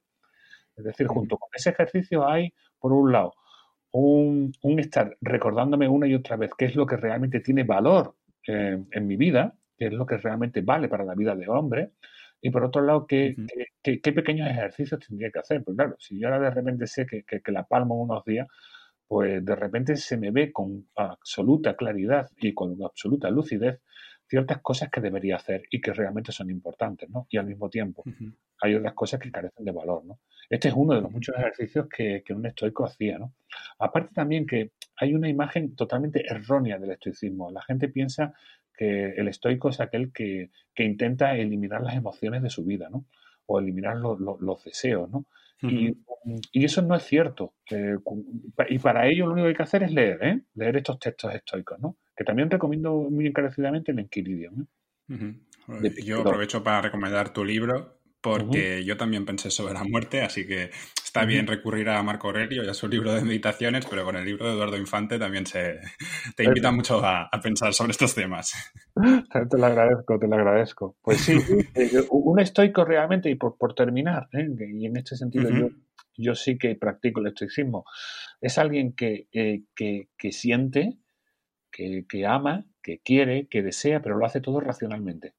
Es decir, junto con ese ejercicio hay, por un lado, un, estar recordándome una y otra vez qué es lo que realmente tiene valor eh, en mi vida, qué es lo que realmente vale para la vida de hombre, y por otro lado, qué, qué, pequeños ejercicios tendría que hacer. Pues claro, si yo ahora de repente sé que, que, la palmo unos días, pues de repente se me ve con absoluta claridad y con absoluta lucidez ciertas cosas que debería hacer y que realmente son importantes, ¿no? Y al mismo tiempo hay otras cosas que carecen de valor, ¿no? Este es uno de los muchos ejercicios que, un estoico hacía, ¿no? Aparte también que hay una imagen totalmente errónea del estoicismo. La gente piensa que el estoico es aquel que, intenta eliminar las emociones de su vida, ¿no? O eliminar los deseos, ¿no? y, eso no es cierto. Eh, y para ello lo único que hay que hacer es leer, ¿eh? Leer estos textos estoicos, ¿no? Que también recomiendo muy encarecidamente el Enquilidium. Yo aprovecho para recomendar tu libro, porque yo también pensé sobre la muerte, así que está bien recurrir a Marco Aurelio y a su libro de meditaciones, pero con el libro de Eduardo Infante también se te invita mucho a, pensar sobre estos temas. Te lo agradezco, te lo agradezco. Pues sí, eh, un estoico realmente, y por, por terminar, ¿eh? y en este sentido yo, yo sí que practico el estoicismo, es alguien que, eh, que, que siente, que, ama, que quiere, que desea, pero lo hace todo racionalmente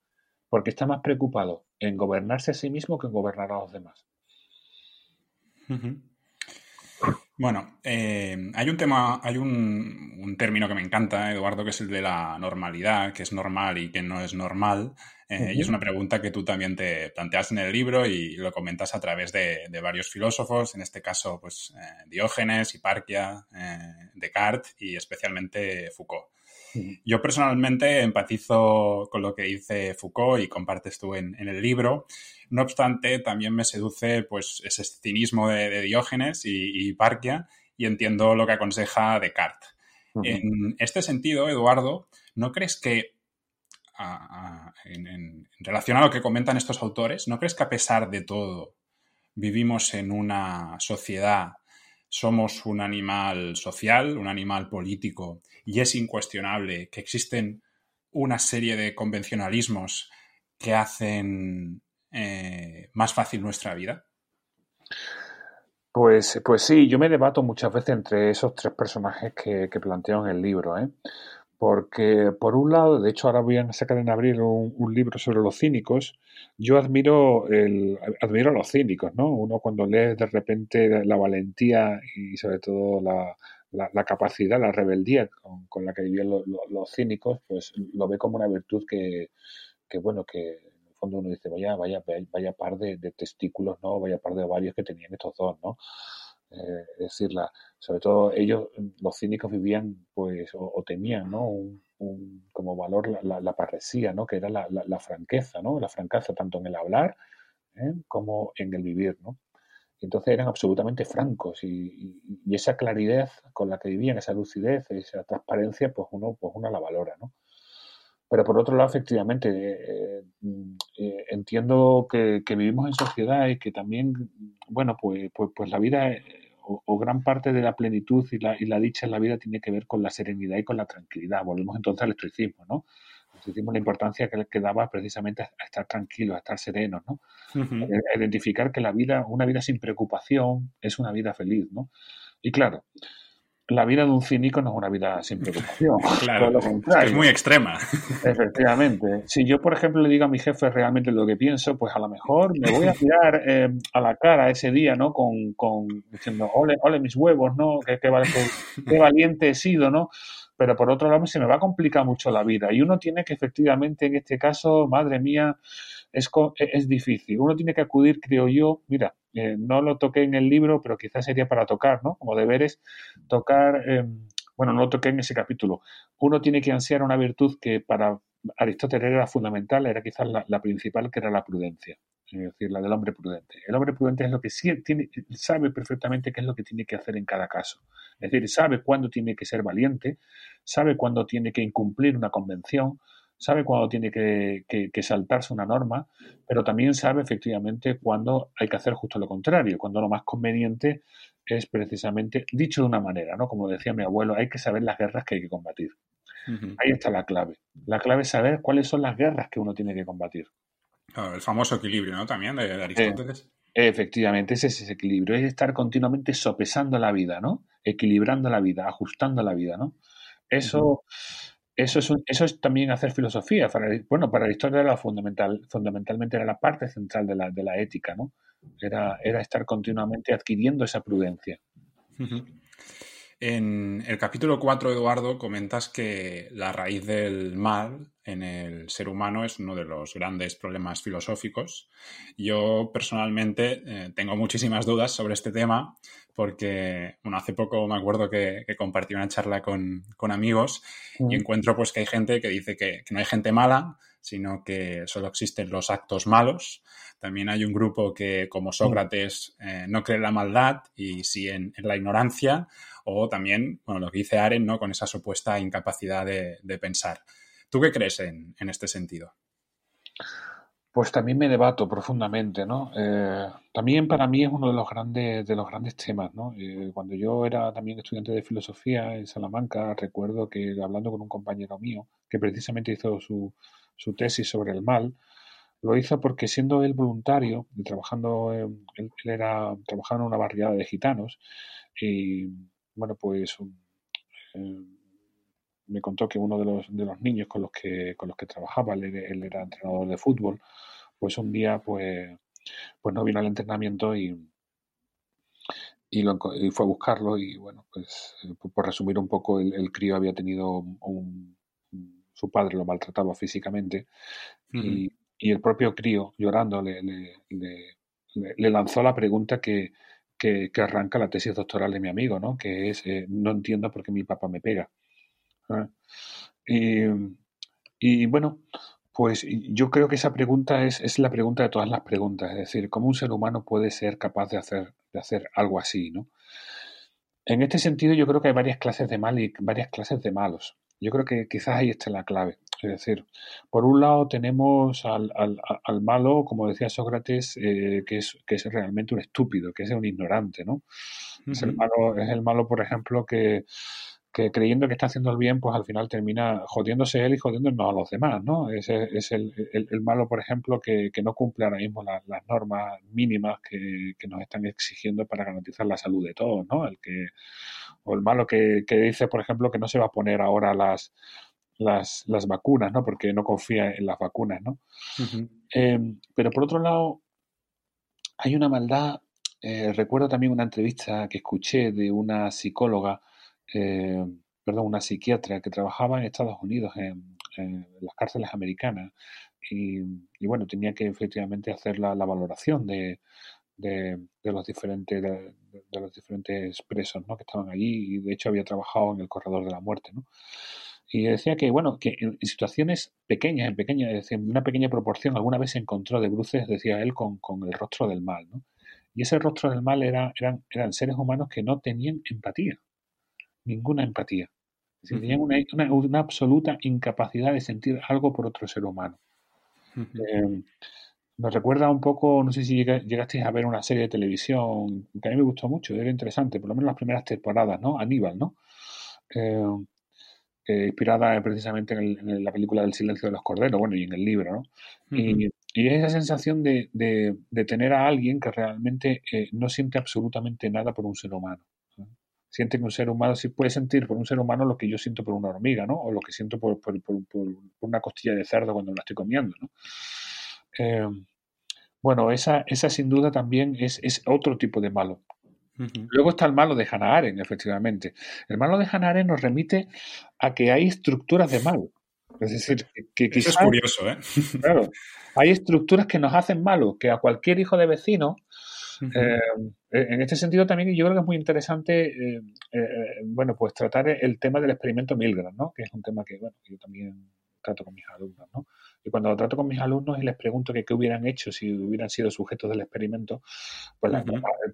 porque está más preocupado en gobernarse a sí mismo que en gobernar a los demás. Bueno, eh, hay un tema, hay un, término que me encanta, Eduardo, que es el de la normalidad, que es normal y que no es normal. Eh, y es una pregunta que tú también te planteas en el libro y lo comentas a través de, varios filósofos, en este caso, pues eh, Diógenes, Hiparquia, Descartes y especialmente Foucault. Yo personalmente empatizo con lo que dice Foucault y compartes tú en, el libro. No obstante, también me seduce pues, ese cinismo de, Diógenes y, Parquia y entiendo lo que aconseja Descartes. En este sentido, Eduardo, ¿no crees que, en relación a lo que comentan estos autores, ¿no crees que a pesar de todo vivimos en una sociedad somos un animal social, un animal político, y es incuestionable que existen una serie de convencionalismos que hacen eh, más fácil nuestra vida? Pues, pues sí, yo me debato muchas veces entre esos tres personajes que, que planteo en el libro. ¿eh? Porque, por un lado, de hecho, ahora voy a sacar en abril un, libro sobre los cínicos. Yo admiro, el, admiro a los cínicos, ¿no? Uno cuando lee de repente la valentía y sobre todo la, la, capacidad, la rebeldía con, la que vivían los cínicos, pues lo ve como una virtud que, que, bueno, que en fondo uno dice, vaya, vaya, vaya par de, de testículos, ¿no? Vaya par de ovarios que tenían estos dos, ¿no? Eh, es decir, sobre todo ellos, los cínicos vivían, pues, o, tenían, ¿no? Un, como valor la, la, parresía, ¿no? Que era la, franqueza, ¿no? La franqueza tanto en el hablar ¿eh? como en el vivir, ¿no? entonces eran absolutamente francos y, esa claridad con la que vivían, esa lucidez, esa transparencia, pues uno, pues uno la valora, ¿no? Pero por otro lado, efectivamente, eh, entiendo que, que, vivimos en sociedad y que también, bueno, pues, pues, pues la vida o, gran parte de la plenitud y la, y la, dicha en la vida tiene que ver con la serenidad y con la tranquilidad. Volvemos entonces al estoicismo, ¿no? Estoicismo la importancia que, que daba precisamente a, estar tranquilos, a estar serenos, ¿no? identificar que la vida, una vida sin preocupación es una vida feliz, ¿no? Y claro, la vida de un cínico no es una vida sin preocupación. Claro, es muy extrema. Efectivamente. Si yo, por ejemplo, le digo a mi jefe realmente lo que pienso, pues a lo mejor me voy a tirar eh, a la cara ese día, ¿no? Con, con diciendo, ole, ole mis huevos, ¿no? Qué, qué, qué valiente he sido, ¿no? Pero por otro lado, se me va a complicar mucho la vida. Y uno tiene que, efectivamente, en este caso, madre mía, es, es difícil. Uno tiene que acudir, creo yo, mira, eh, no lo toqué en el libro, pero quizás sería para tocar, ¿no? Como deberes, tocar, em, bueno, no lo toqué en ese capítulo. Uno tiene que ansiar una virtud que para Aristóteles era fundamental, era quizás la, principal, que era la prudencia, es decir, la del hombre prudente. El hombre prudente es lo que tiene, sabe perfectamente qué es lo que tiene que hacer en cada caso. Es decir, sabe cuándo tiene que ser valiente, sabe cuándo tiene que incumplir una convención, sabe cuándo tiene que, saltarse una norma, pero también sabe efectivamente cuándo hay que hacer justo lo contrario, cuando lo más conveniente es precisamente, dicho de una manera, ¿no? Como decía mi abuelo, hay que saber las guerras que hay que combatir. Ahí está la clave. La clave es saber cuáles son las guerras que uno tiene que combatir. el famoso equilibrio, ¿no? También de, Aristóteles. Eh, efectivamente, ese es ese equilibrio, es estar continuamente sopesando la vida, ¿no? Equilibrando la vida, ajustando la vida, ¿no? Eso, eso es, eso es también hacer filosofía. Para, bueno, para Aristóteles era fundamental, fundamentalmente era la parte central de la, de la ética, ¿no? Era, era estar continuamente adquiriendo esa prudencia. En el capítulo 4, Eduardo, comentas que la raíz del mal en el ser humano es uno de los grandes problemas filosóficos. Yo personalmente eh, tengo muchísimas dudas sobre este tema porque, bueno, hace poco me acuerdo que, compartí una charla con, amigos y encuentro pues que hay gente que dice que, no hay gente mala, sino que solo existen los actos malos. También hay un grupo que, como Sócrates, eh, no cree en la maldad y sí en la ignorancia o también, bueno, lo que dice Aren, ¿no? Con esa supuesta incapacidad de, pensar. ¿Tú qué crees en, este sentido? Pues también me debato profundamente, ¿no? Eh, también para mí es uno de los grandes, de los grandes temas, ¿no? Eh, cuando yo era también estudiante de filosofía en Salamanca, recuerdo que hablando con un compañero mío, que precisamente hizo su, su tesis sobre el mal, lo hizo porque siendo él voluntario y trabajando, él, era trabajando en una barriada de gitanos y bueno, pues eh, me contó que uno de los, de los niños con los que, con los que trabajaba, él, era entrenador de fútbol, pues un día pues, pues no vino al entrenamiento y, y, lo, fue a buscarlo y bueno, pues por resumir un poco, el, crío había tenido un, su padre lo maltrataba físicamente y, y, el propio crío llorando le, le, le lanzó la pregunta que, que, arranca la tesis doctoral de mi amigo, ¿no? Que es, eh, no entiendo por qué mi papá me pega. ¿Ah? Y, bueno, pues yo creo que esa pregunta es, es, la pregunta de todas las preguntas, es decir, ¿cómo un ser humano puede ser capaz de hacer, de hacer algo así, ¿no? En este sentido, yo creo que hay varias clases de mal y varias clases de malos. Yo creo que quizás ahí está la clave. Es decir, por un lado tenemos al, al, malo, como decía Sócrates, eh, que, es, que es realmente un estúpido, que es un ignorante, ¿no? es, el malo, es el malo, por ejemplo, que, que creyendo que está haciendo el bien, pues al final termina jodiéndose él y jodiéndonos a los demás, ¿no? Es, es el, el, malo, por ejemplo, que, que, no cumple ahora mismo las normas mínimas que, que, nos están exigiendo para garantizar la salud de todos, ¿no? El que, o el malo que, que dice, por ejemplo, que no se va a poner ahora las, las, las vacunas, ¿no? Porque no confía en las vacunas, ¿no? Em, pero por otro lado, hay una maldad. Eh, recuerdo también una entrevista que escuché de una psicóloga, eh, perdón, una psiquiatra que trabajaba en Estados Unidos, en, las cárceles americanas, y, bueno, tenía que efectivamente hacer la, valoración de, los diferentes de, los diferentes presos ¿no? que estaban allí y de hecho había trabajado en el corredor de la muerte ¿no? Y decía que, bueno, que en situaciones pequeñas, en pequeña, es decir, una pequeña proporción, alguna vez se encontró de bruces, decía él, con, el rostro del mal, ¿no? Y ese rostro del mal era, eran, eran seres humanos que no tenían empatía, ninguna empatía. Es decir, tenían una, una, absoluta incapacidad de sentir algo por otro ser humano. Eh, me recuerda un poco, no sé si llegasteis a ver una serie de televisión que a mí me gustó mucho, era interesante, por lo menos las primeras temporadas, ¿no? Aníbal, ¿no? Eh, inspirada precisamente en, la película del silencio de los corderos, bueno, y en el libro, ¿no? y, y, es esa sensación de, de, tener a alguien que realmente eh, no siente absolutamente nada por un ser humano. Siente que un ser humano sí puede sentir por un ser humano lo que yo siento por una hormiga, ¿no? O lo que siento por, por, por, una costilla de cerdo cuando la estoy comiendo, ¿no? Eh, bueno, esa, esa sin duda también es, es otro tipo de malo. Luego está el malo de Hannah Arendt, efectivamente. El malo de Hannah Arendt nos remite a que hay estructuras de mal. Es decir, que, quizás, es curioso, ¿eh? Claro, hay estructuras que nos hacen malos, que a cualquier hijo de vecino, eh, en este sentido también yo creo que es muy interesante, eh, eh, bueno, pues tratar el tema del experimento Milgram, ¿no? Que es un tema que, bueno, yo también trato con mis alumnos, ¿no? Y cuando lo trato con mis alumnos y les pregunto que qué hubieran hecho si hubieran sido sujetos del experimento, pues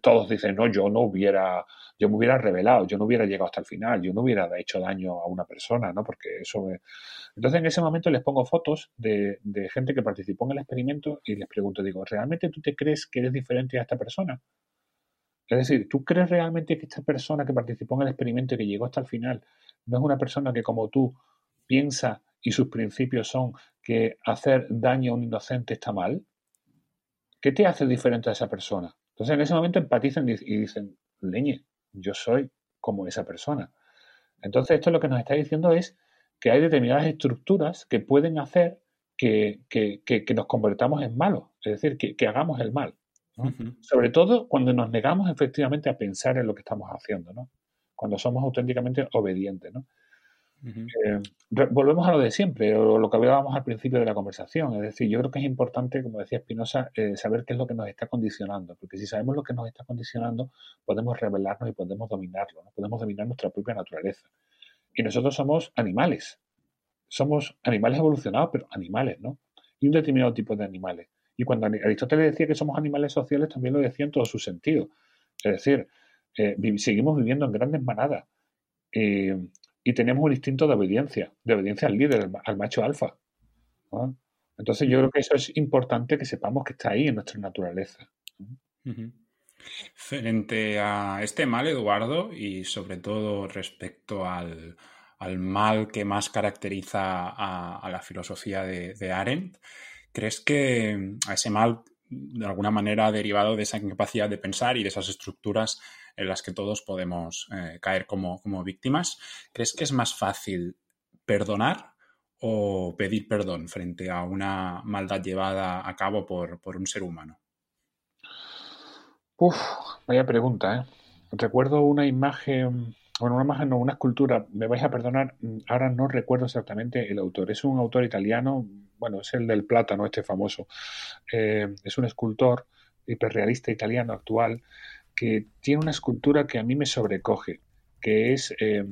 todos dicen, no, yo no hubiera, yo me hubiera revelado, yo no hubiera llegado hasta el final, yo no hubiera hecho daño a una persona, ¿no? Porque eso... Entonces en ese momento les pongo fotos de, de gente que participó en el experimento y les pregunto, digo, ¿realmente tú te crees que eres diferente a esta persona? Es decir, ¿tú crees realmente que esta persona que participó en el experimento y que llegó hasta el final no es una persona que como tú piensa y sus principios son que hacer daño a un inocente está mal, ¿qué te hace diferente a esa persona? Entonces en ese momento empatizan y dicen, leñe, yo soy como esa persona. Entonces esto lo que nos está diciendo es que hay determinadas estructuras que pueden hacer que, nos convertamos en malos, es decir, que, hagamos el mal. Sobre todo cuando nos negamos efectivamente a pensar en lo que estamos haciendo, ¿no? cuando somos auténticamente obedientes. ¿no? Eh, volvemos a lo de siempre, o lo que hablábamos al principio de la conversación. Es decir, yo creo que es importante, como decía Espinosa, eh, saber qué es lo que nos está condicionando, porque si sabemos lo que nos está condicionando, podemos revelarnos y podemos dominarlo, podemos dominar nuestra propia naturaleza. Y nosotros somos animales, somos animales evolucionados, pero animales, ¿no? Y un determinado tipo de animales. Y cuando Aristóteles decía que somos animales sociales, también lo decía en todo su sentido. Es decir, eh, seguimos viviendo en grandes manadas y tenemos un instinto de obediencia, de obediencia al líder, al macho alfa. Entonces yo creo que eso es importante que sepamos que está ahí en nuestra naturaleza. Frente a este mal, Eduardo, y sobre todo respecto al, mal que más caracteriza a, la filosofía de, de, Arendt, ¿crees que a ese mal, de alguna manera, derivado de esa incapacidad de pensar y de esas estructuras en las que todos podemos eh, caer como, víctimas. ¿Crees que es más fácil perdonar o pedir perdón frente a una maldad llevada a cabo por, un ser humano? Uf, vaya pregunta, ¿eh? recuerdo una imagen, bueno, una imagen, no, una escultura, me vais a perdonar, ahora no recuerdo exactamente el autor, es un autor italiano, bueno, es el del plátano, este famoso, eh, es un escultor hiperrealista italiano actual que tiene una escultura que a mí me sobrecoge, que es, eh,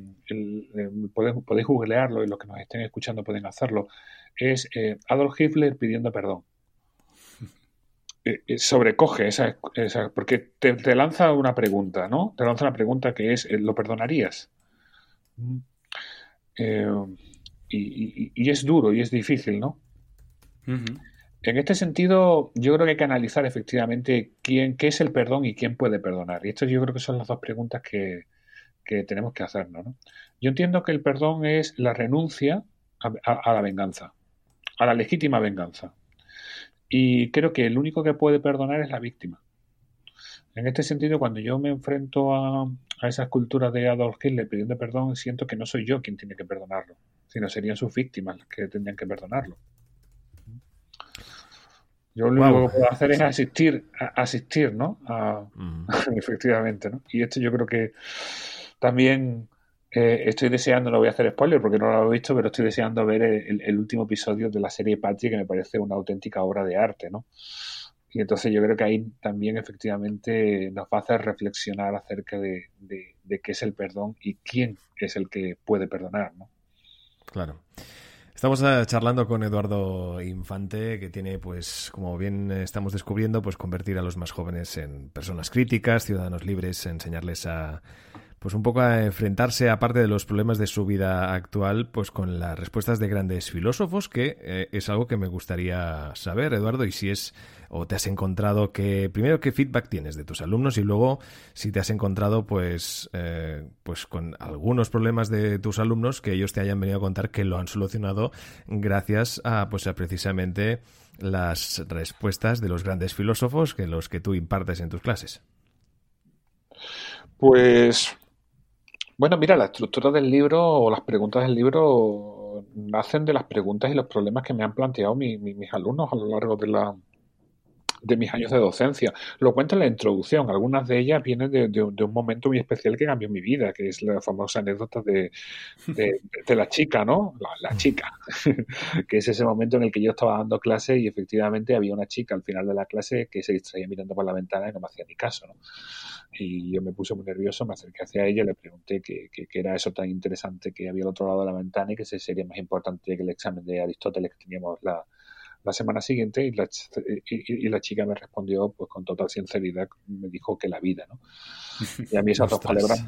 podéis, podéis, googlearlo y los que nos estén escuchando pueden hacerlo, es Adolf Hitler pidiendo perdón. Eh, eh, sobrecoge esa, porque te, lanza una pregunta, ¿no? Te lanza una pregunta que es, eh, ¿lo perdonarías? Mm. y, es duro y es difícil, ¿no? En este sentido, yo creo que hay que analizar efectivamente quién, qué es el perdón y quién puede perdonar. Y esto yo creo que son las dos preguntas que, tenemos que hacernos. ¿no? Yo entiendo que el perdón es la renuncia a la venganza, a la legítima venganza. Y creo que el único que puede perdonar es la víctima. En este sentido, cuando yo me enfrento a, a esas culturas de Adolf Hitler pidiendo perdón, siento que no soy yo quien tiene que perdonarlo, sino serían sus víctimas las que tendrían que perdonarlo. Yo lo único que puedo hacer es asistir, asistir, ¿no? efectivamente, ¿no? Y esto yo creo que también eh, estoy deseando, no voy a hacer spoiler porque no lo he visto, pero estoy deseando ver el, último episodio de la serie Patria que me parece una auténtica obra de arte, ¿no? Y entonces yo creo que ahí también efectivamente nos va a hacer reflexionar acerca de, qué es el perdón y quién es el que puede perdonar, ¿no? Claro. Estamos eh, charlando con Eduardo Infante, que tiene, pues, como bien estamos descubriendo, pues convertir a los más jóvenes en personas críticas, ciudadanos libres, enseñarles a pues un poco a enfrentarse, aparte de los problemas de su vida actual, pues con las respuestas de grandes filósofos, que eh, es algo que me gustaría saber, Eduardo, y si es o te has encontrado que, primero, qué feedback tienes de tus alumnos y luego si te has encontrado, pues, eh, pues con algunos problemas de tus alumnos que ellos te hayan venido a contar que lo han solucionado gracias a, pues, a precisamente las respuestas de los grandes filósofos que los que tú impartes en tus clases. Pues bueno, mira, la estructura del libro o las preguntas del libro nacen de las preguntas y los problemas que me han planteado mis alumnos a lo largo de la, de mis años de docencia. Lo cuento en la introducción. Algunas de ellas vienen de, un momento muy especial que cambió mi vida, que es la famosa anécdota de, la chica, ¿no? La, chica, que es ese momento en el que yo estaba dando clase y efectivamente había una chica al final de la clase que se distraía mirando por la ventana y no me hacía ni caso, ¿no? y yo me puse muy nervioso, me acerqué hacia ella, le pregunté qué, era eso tan interesante que había al otro lado de la ventana y que sería más importante que el examen de Aristóteles que teníamos la, semana siguiente y la, y, la, chica me respondió pues con total sinceridad, me dijo que la vida, ¿no? Y a mí esas dos palabras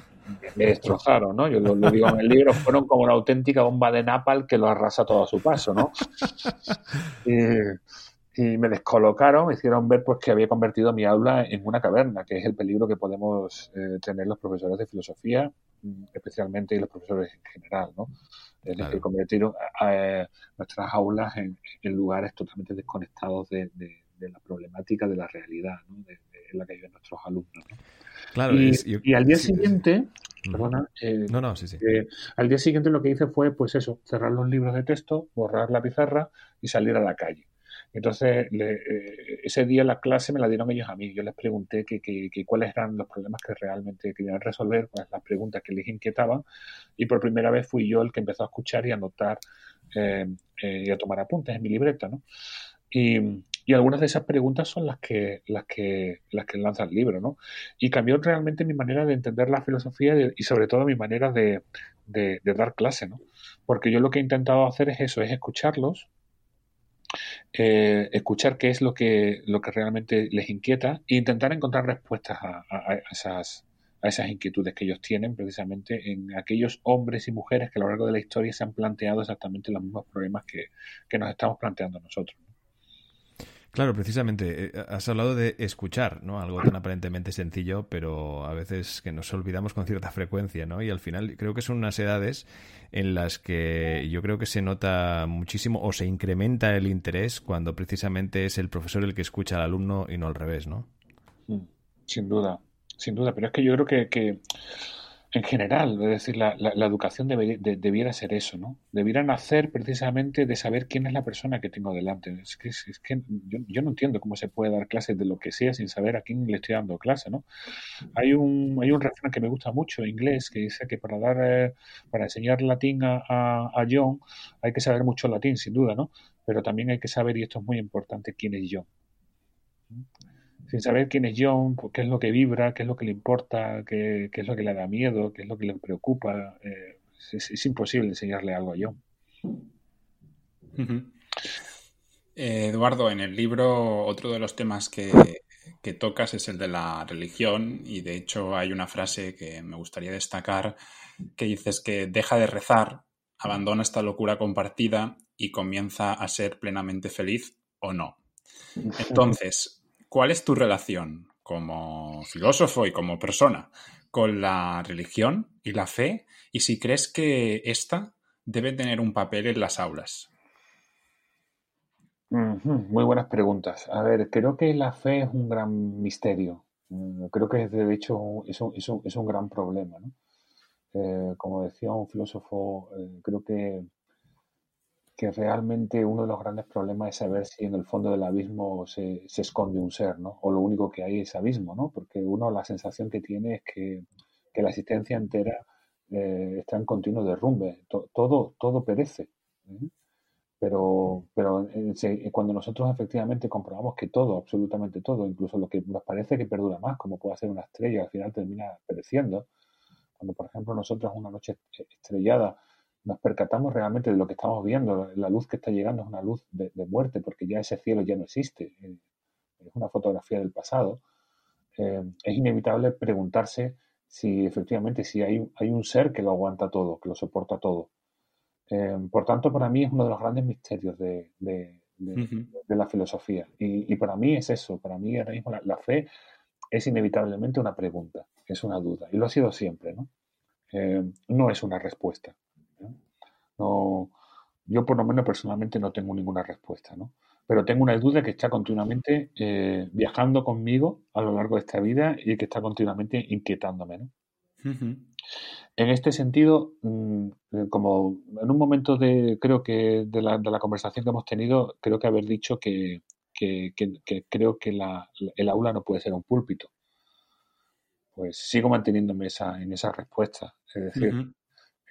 me destrozaron, ¿no? Yo lo, digo en el libro, fueron como una auténtica bomba de napal que lo arrasa todo a su paso, ¿no? Y, y me descolocaron, me hicieron ver pues que había convertido mi aula en una caverna, que es el peligro que podemos eh, tener los profesores de filosofía, especialmente los profesores en general, ¿no? Es decir, convertir eh, nuestras aulas en, lugares totalmente desconectados de, la problemática de la realidad, ¿no? De, en la que viven nuestros alumnos. Claro, y, al día siguiente, perdona, eh, no, no, sí, sí. al día siguiente lo que hice fue, pues eso, cerrar los libros de texto, borrar la pizarra y salir a la calle. Entonces, eh, ese día la clase me la dieron ellos a mí. Yo les pregunté que, cuáles eran los problemas que realmente querían resolver, cuáles las preguntas que les inquietaban. Y por primera vez fui yo el que empezó a escuchar y a anotar eh, eh, y a tomar apuntes en mi libreta, ¿no? Y, algunas de esas preguntas son las que, las que, las que lanza el libro, ¿no? Y cambió realmente mi manera de entender la filosofía y sobre todo mi manera de, de dar clase, ¿no? Porque yo lo que he intentado hacer es eso, es escucharlos, eh, escuchar qué es lo que, lo que realmente les inquieta e intentar encontrar respuestas a, esas, a esas inquietudes que ellos tienen precisamente en aquellos hombres y mujeres que a lo largo de la historia se han planteado exactamente los mismos problemas que, que nos estamos planteando nosotros. Claro, precisamente. Eh, has hablado de escuchar, ¿no? Algo tan aparentemente sencillo, pero a veces que nos olvidamos con cierta frecuencia, ¿no? Y al final creo que son unas edades en las que yo creo que se nota muchísimo o se incrementa el interés cuando precisamente es el profesor el que escucha al alumno y no al revés, ¿no? Mm, sin duda, sin duda. Pero es que yo creo que, en general, es decir, la, la, educación debiera ser eso, ¿no? Debiera nacer precisamente de saber quién es la persona que tengo delante. Es que, es que yo, yo, no entiendo cómo se puede dar clases de lo que sea sin saber a quién le estoy dando clase, ¿no? Hay un, hay un refrán que me gusta mucho, en inglés, que dice que para dar, eh, para enseñar latín a, a, John hay que saber mucho latín, sin duda, ¿no? Pero también hay que saber, y esto es muy importante, quién es John sin saber quién es John, qué es lo que vibra, qué es lo que le importa, qué, es lo que le da miedo, qué es lo que le preocupa. Eh, es, imposible enseñarle algo a John. Eh, Eduardo, en el libro otro de los temas que, que, tocas es el de la religión y de hecho hay una frase que me gustaría destacar que dices que deja de rezar, abandona esta locura compartida y comienza a ser plenamente feliz o no. Entonces, ¿Cuál es tu relación como filósofo y como persona con la religión y la fe? Y si crees que esta debe tener un papel en las aulas. Muy buenas preguntas. A ver, creo que la fe es un gran misterio. Mm, creo que de hecho es un, es un, gran problema. Eh, como decía un filósofo, eh, creo que que realmente uno de los grandes problemas es saber si en el fondo del abismo se, esconde un ser, ¿no? O lo único que hay es abismo, ¿no? Porque uno la sensación que tiene es que, la existencia entera eh, está en continuo derrumbe, todo, todo perece. ¿eh? Pero, pero eh, cuando nosotros efectivamente comprobamos que todo, absolutamente todo, incluso lo que nos parece que perdura más, como puede ser una estrella, al final termina pereciendo. Cuando, por ejemplo, nosotros una noche estrellada nos percatamos realmente de lo que estamos viendo. La luz que está llegando es una luz de, muerte, porque ya ese cielo ya no existe. Eh, es una fotografía del pasado. Eh, es inevitable preguntarse si efectivamente si hay, hay un ser que lo aguanta todo, que lo soporta todo. Eh, por tanto, para mí es uno de los grandes misterios de, la filosofía. Y, para mí es eso, para mí ahora mismo la, fe es inevitablemente una pregunta, es una duda. Y lo ha sido siempre, ¿no? no es una respuesta. No, yo por lo menos personalmente no tengo ninguna respuesta, ¿no? Pero tengo una duda que está continuamente eh, viajando conmigo a lo largo de esta vida y que está continuamente inquietándome, ¿no? En este sentido, mm, eh, como en un momento de, creo que de la, de la conversación que hemos tenido, creo que haber dicho que, que, creo que la, el aula no puede ser un púlpito. Pues sigo manteniéndome esa, en esa respuesta. Es decir,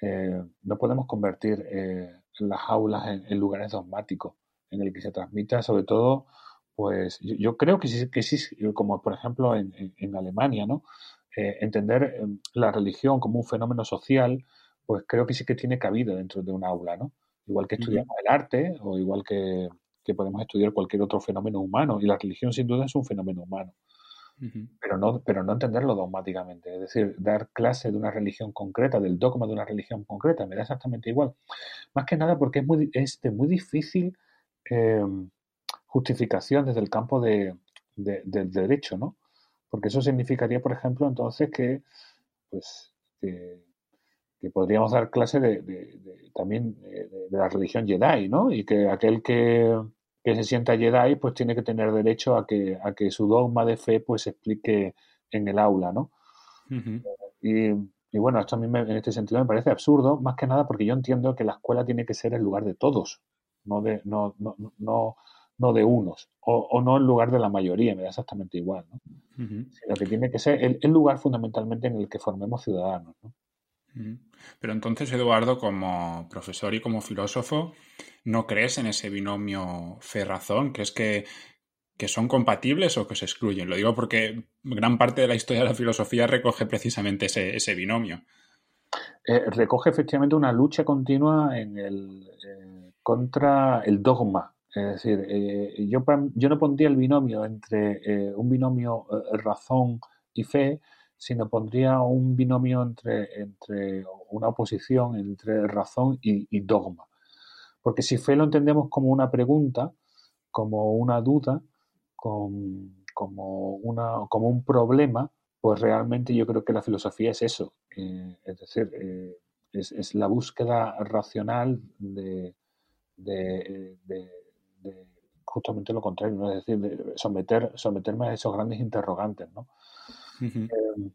eh, no podemos convertir eh, las aulas en, lugares dogmáticos en el que se transmita sobre todo pues yo, creo que sí, que sí como por ejemplo en, Alemania no eh, entender la religión como un fenómeno social pues creo que sí que tiene cabida dentro de un aula no igual que estudiamos el arte o igual que, que podemos estudiar cualquier otro fenómeno humano y la religión sin duda es un fenómeno humano pero, no, pero no entenderlo dogmáticamente. Es decir, dar clase de una religión concreta, del dogma de una religión concreta, me da exactamente igual. Más que nada porque es, muy, es de muy difícil eh, justificación desde el campo de, del derecho, ¿no? Porque eso significaría, por ejemplo, entonces que, pues, que, podríamos dar clase de, también de, la religión Jedi, ¿no? Y que aquel que, que se sienta Jedi, pues tiene que tener derecho a que, a que su dogma de fe pues se explique en el aula, ¿no? y, bueno, esto a mí en este sentido me parece absurdo, más que nada porque yo entiendo que la escuela tiene que ser el lugar de todos, no de, no, no, no, no de unos, o, no el lugar de la mayoría, me da exactamente igual, ¿no? Sino que tiene que ser el, el, lugar fundamentalmente en el que formemos ciudadanos, ¿no? Pero entonces, Eduardo, como profesor y como filósofo, ¿no crees en ese binomio fe-razón? ¿Crees que, que son compatibles o que se excluyen? Lo digo porque gran parte de la historia de la filosofía recoge precisamente ese, binomio. Eh, recoge efectivamente una lucha continua en el, eh, contra el dogma. Es decir, eh, yo, yo no pondría el binomio entre un binomio razón y fe, sino pondría un binomio entre, entre una oposición entre razón y, dogma. Porque si fe lo entendemos como una pregunta, como una duda, como, una, como un problema, pues realmente yo creo que la filosofía es eso. Eh, es decir, eh, es, la búsqueda racional de, justamente lo contrario, es decir, someter, someterme a esos grandes interrogantes. ¿no? Em,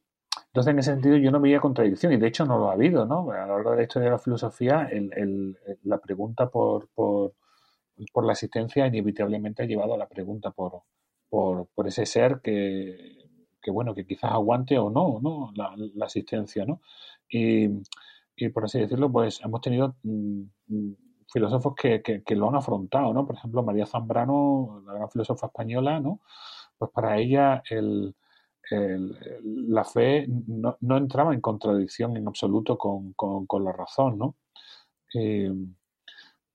Entonces, en ese sentido, yo no veía contradicción, y de hecho no lo ha habido, ¿no? A lo largo de la historia de la filosofía, la pregunta por, por, la existencia inevitablemente ha llevado a la pregunta por, por, ese ser que, bueno, que quizás aguante o no, ¿no? La, la existencia, ¿no? Y, y, por así decirlo, pues hemos tenido mm, mm, filósofos que, que, lo han afrontado, ¿no? Por ejemplo, María Zambrano, la gran filósofa española, ¿no? Pues para ella el la fe no, entraba en contradicción en absoluto con, la razón, ¿no? Eh,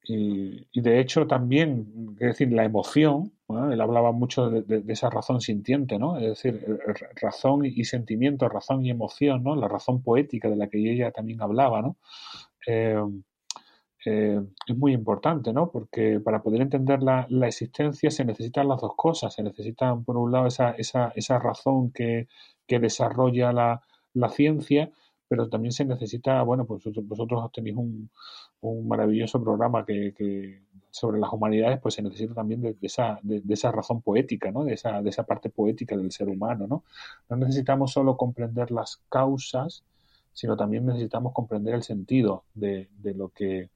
y, de hecho también, es decir, la emoción, él hablaba mucho de, esa razón sintiente, ¿no? Es decir, razón y sentimiento, razón y emoción, ¿no? La razón poética de la que ella también hablaba, ¿no? Eh, eh, es muy importante, ¿no? Porque para poder entender la, existencia se necesitan las dos cosas. Se necesita, por un lado, esa, esa, esa razón que, desarrolla la, ciencia, pero también se necesita, bueno, pues vosotros tenéis un, un maravilloso programa que, sobre las humanidades, pues se necesita también de, esa, de, esa razón poética, ¿no? De esa, de esa parte poética del ser humano, ¿no? No necesitamos solo comprender las causas, sino también necesitamos comprender el sentido de, de lo que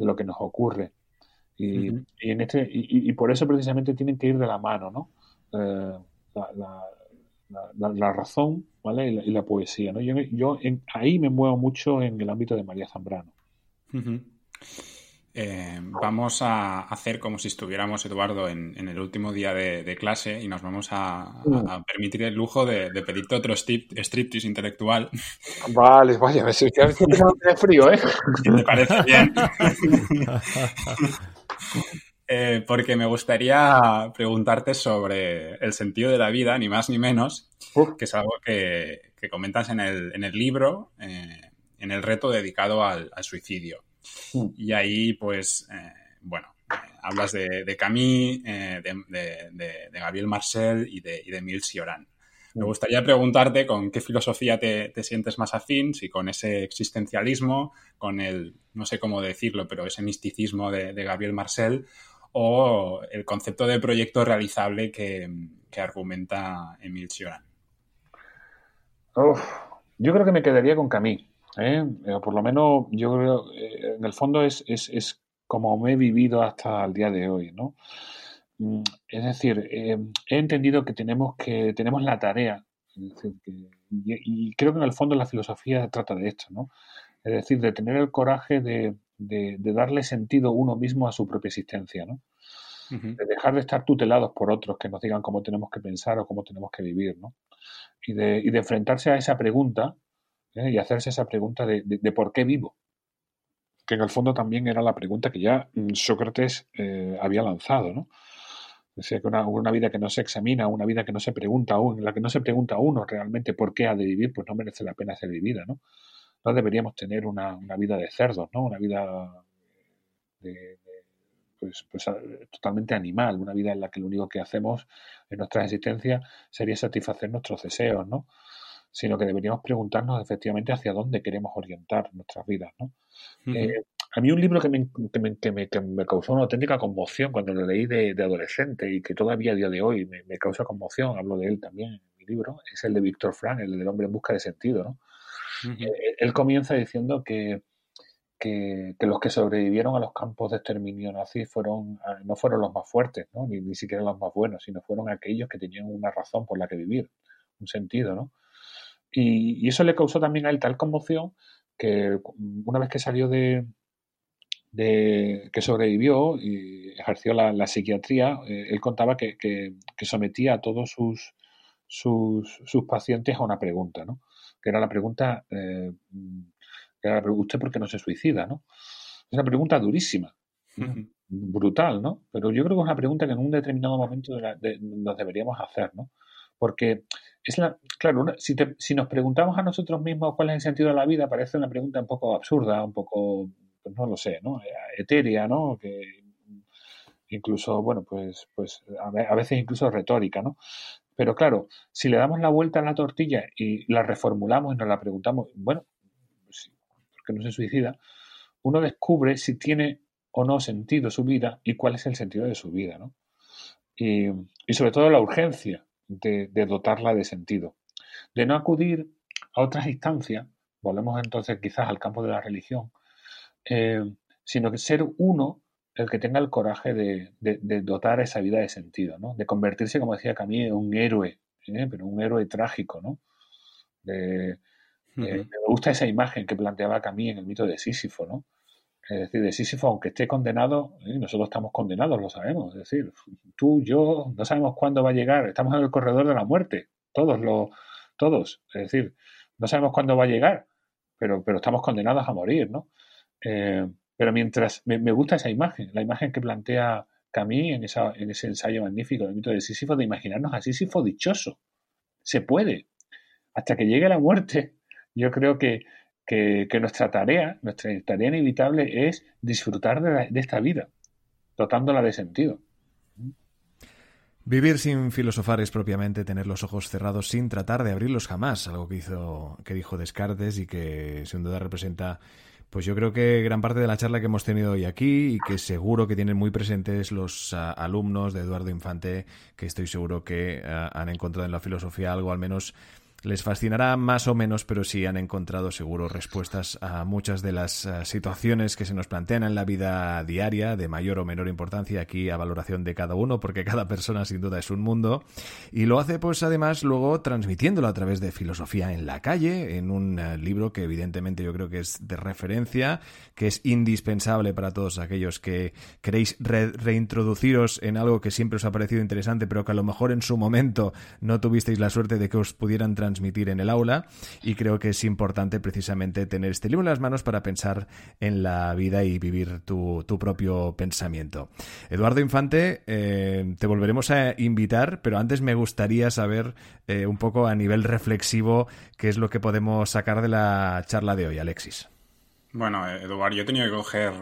de lo que nos ocurre. Y, en este, y, por eso precisamente tienen que ir de la mano, ¿no? Eh, la, razón ¿vale? y, la, poesía. ¿no? Yo, yo ahí me muevo mucho en el ámbito de María Zambrano. Eh, vamos a hacer como si estuviéramos, Eduardo, en, el último día de, clase y nos vamos a, mm. permitir el lujo de, pedirte otro striptease intelectual. Vale, vaya, me siento de frío, ¿eh? ¿Te parece bien? Eh, porque me gustaría preguntarte sobre el sentido de la vida, ni más ni menos, que es algo que, comentas en el, en el libro, eh, en el reto dedicado al suicidio. Y ahí, pues, eh, bueno, eh, hablas de, de Camille, eh, de, Gabriel Marcel y de, y de Me gustaría preguntarte con qué filosofía te, sientes más afín, si con ese existencialismo, con el, no sé cómo decirlo, pero ese misticismo de, Gabriel Marcel, o el concepto de proyecto realizable que, argumenta Emile Cioran. yo creo que me quedaría con Camille. ¿Eh? Eh, por lo menos yo creo, eh, en el fondo es, es, como me he vivido hasta el día de hoy, ¿no? Mm, es decir, he entendido que tenemos que tenemos la tarea, y, creo que en el fondo la filosofía trata de esto, ¿no? Es decir, de tener el coraje de, darle sentido uno mismo a su propia existencia, ¿no? De dejar de estar tutelados por otros que nos digan cómo tenemos que pensar o cómo tenemos que vivir, ¿no? Y de, y de enfrentarse a esa pregunta ¿eh? y hacerse esa pregunta de, por qué vivo, que en el fondo también era la pregunta que ya mm, Sócrates eh, había lanzado, ¿no? Decía que una, vida que no se examina, una vida que no se pregunta aún, en la que no se pregunta a uno realmente por qué ha de vivir, pues no merece la pena ser vivida, ¿no? No deberíamos tener una, vida de cerdos, ¿no? Una vida pues, pues, totalmente animal, una vida en la que lo único que hacemos en nuestra existencia sería satisfacer nuestros deseos, ¿no? Sino que deberíamos preguntarnos efectivamente hacia dónde queremos orientar nuestras vidas. ¿no? Eh, a mí un libro que me, que, me, que, me, causó una auténtica conmoción cuando lo leí de, adolescente y que todavía a día de hoy me, causa conmoción, hablo de él también en mi libro, es el de Víctor Frank, el del hombre en busca de sentido. ¿no? Eh, él comienza diciendo que, que, los que sobrevivieron a los campos de exterminio nazi fueron, ah, no fueron los más fuertes, ¿no? ni, ni siquiera los más buenos, sino fueron aquellos que tenían una razón por la que vivir, un sentido, ¿no? Y, eso le causó también a él tal conmoción que una vez que salió de, de que sobrevivió y ejerció la, psiquiatría, eh, él contaba que, que, sometía a todos sus, sus, sus, pacientes a una pregunta, ¿no? Que era la pregunta, eh, ¿usted por qué no se suicida, no? Es una pregunta durísima, brutal, ¿no? Pero yo creo que es una pregunta que en un determinado momento nos deberíamos hacer, ¿no? Porque es la, claro, si, si, nos preguntamos a nosotros mismos cuál es el sentido de la vida, parece una pregunta un poco absurda, un poco, pues no lo sé, ¿no? Etérea, ¿no? Que incluso, bueno, pues, pues a veces incluso retórica, ¿no? Pero claro, si le damos la vuelta a la tortilla y la reformulamos y nos la preguntamos, bueno, ¿por qué no se suicida? Uno descubre si tiene o no sentido su vida y cuál es el sentido de su vida, ¿no? Y, y sobre todo la urgencia de, dotarla de sentido. De no acudir a otras instancias, volvemos entonces quizás al campo de la religión, eh, sino que ser uno el que tenga el coraje de, dotar a esa vida de sentido, ¿no? de convertirse, como decía Camille, en un héroe, ¿eh? pero un héroe trágico. ¿no? me gusta esa imagen que planteaba Camille en el mito de Sísifo, ¿no? Es decir, de Sísifo, aunque esté condenado, ¿eh? nosotros estamos condenados, lo sabemos. Es decir, tú, yo, no sabemos cuándo va a llegar. Estamos en el corredor de la muerte, todos, lo, todos. Es decir, no sabemos cuándo va a llegar, pero, pero estamos condenados a morir, ¿no? Eh, pero mientras me, gusta esa imagen, la imagen que plantea Camille en, en ese ensayo magnífico del mito de Sísifo, de imaginarnos a Sísifo dichoso. Se puede. Hasta que llegue la muerte, yo creo que, nuestra tarea, nuestra tarea inevitable es disfrutar de, de esta vida, dotándola de sentido. Vivir sin filosofar es propiamente tener los ojos cerrados sin tratar de abrirlos jamás, algo que hizo, que dijo Descartes y que sin duda representa pues yo creo que gran parte de la charla que hemos tenido hoy aquí y que seguro que tienen muy presentes los ah, alumnos de Eduardo Infante, que estoy seguro que ah, han encontrado en la filosofía algo al menos les fascinará más o menos, pero sí han encontrado seguro respuestas a muchas de las eh, situaciones que se nos plantean en la vida diaria, de mayor o menor importancia, aquí a valoración de cada uno, porque cada persona sin duda es un mundo. Y lo hace pues además luego transmitiéndolo a través de filosofía en la calle, en un eh, libro que evidentemente yo creo que es de referencia, que es indispensable para todos aquellos que queréis reintroduciros en algo que siempre os ha parecido interesante, pero que a lo mejor en su momento no tuvisteis la suerte de que os pudieran transmitir transmitir en el aula y creo que es importante precisamente tener este libro en las manos para pensar en la vida y vivir tu, propio pensamiento. Eduardo Infante, eh, te volveremos a invitar, pero antes me gustaría saber eh, un poco a nivel reflexivo qué es lo que podemos sacar de la charla de hoy, Alexis. Bueno, Eduardo, yo he tenido que coger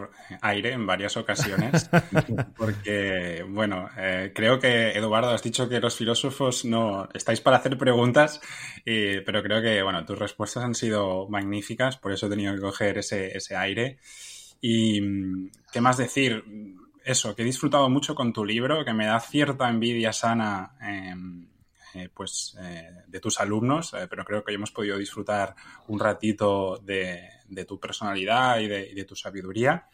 aire en varias ocasiones porque, bueno, eh, creo que, Eduardo, has dicho que los filósofos no estáis para hacer preguntas, pero creo que, bueno, tus respuestas han sido magníficas, por eso he tenido que coger ese, ese aire. Y, ¿qué más decir? Eso, que he disfrutado mucho con tu libro, que me da cierta envidia sana. Eh, pues eh, de tus alumnos, pero creo que hoy hemos podido disfrutar un ratito de, de tu personalidad y de, tu sabiduría.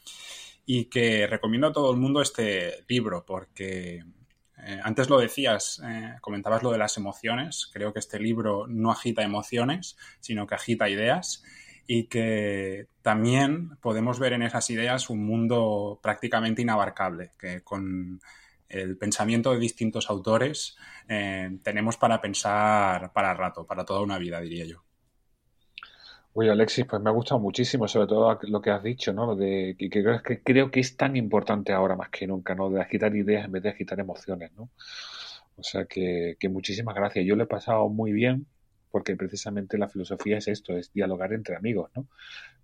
Y que recomiendo a todo el mundo este libro porque eh, antes lo decías, eh, comentabas lo de las emociones. Creo que este libro no agita emociones, sino que agita ideas y que también podemos ver en esas ideas un mundo prácticamente inabarcable, que con el pensamiento de distintos autores eh, tenemos para pensar para rato, para toda una vida, diría yo. Oye, Alexis, pues me ha gustado muchísimo, sobre todo lo que has dicho, ¿no? De que, creo, que creo que es tan importante ahora más que nunca, ¿no? De agitar ideas en vez de agitar emociones, ¿no? O sea que, que muchísimas gracias. Yo lo he pasado muy bien porque precisamente la filosofía es esto, es dialogar entre amigos, ¿no?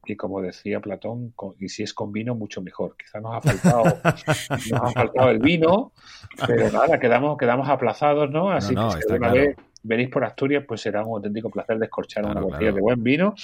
Y como decía Platón, y si es con vino, mucho mejor. Quizá nos ha faltado, nos ha faltado el vino, pero nada, quedamos, quedamos aplazados, ¿no? Así que vez venís por Asturias, pues será un auténtico placer descorchar una botella de buen vino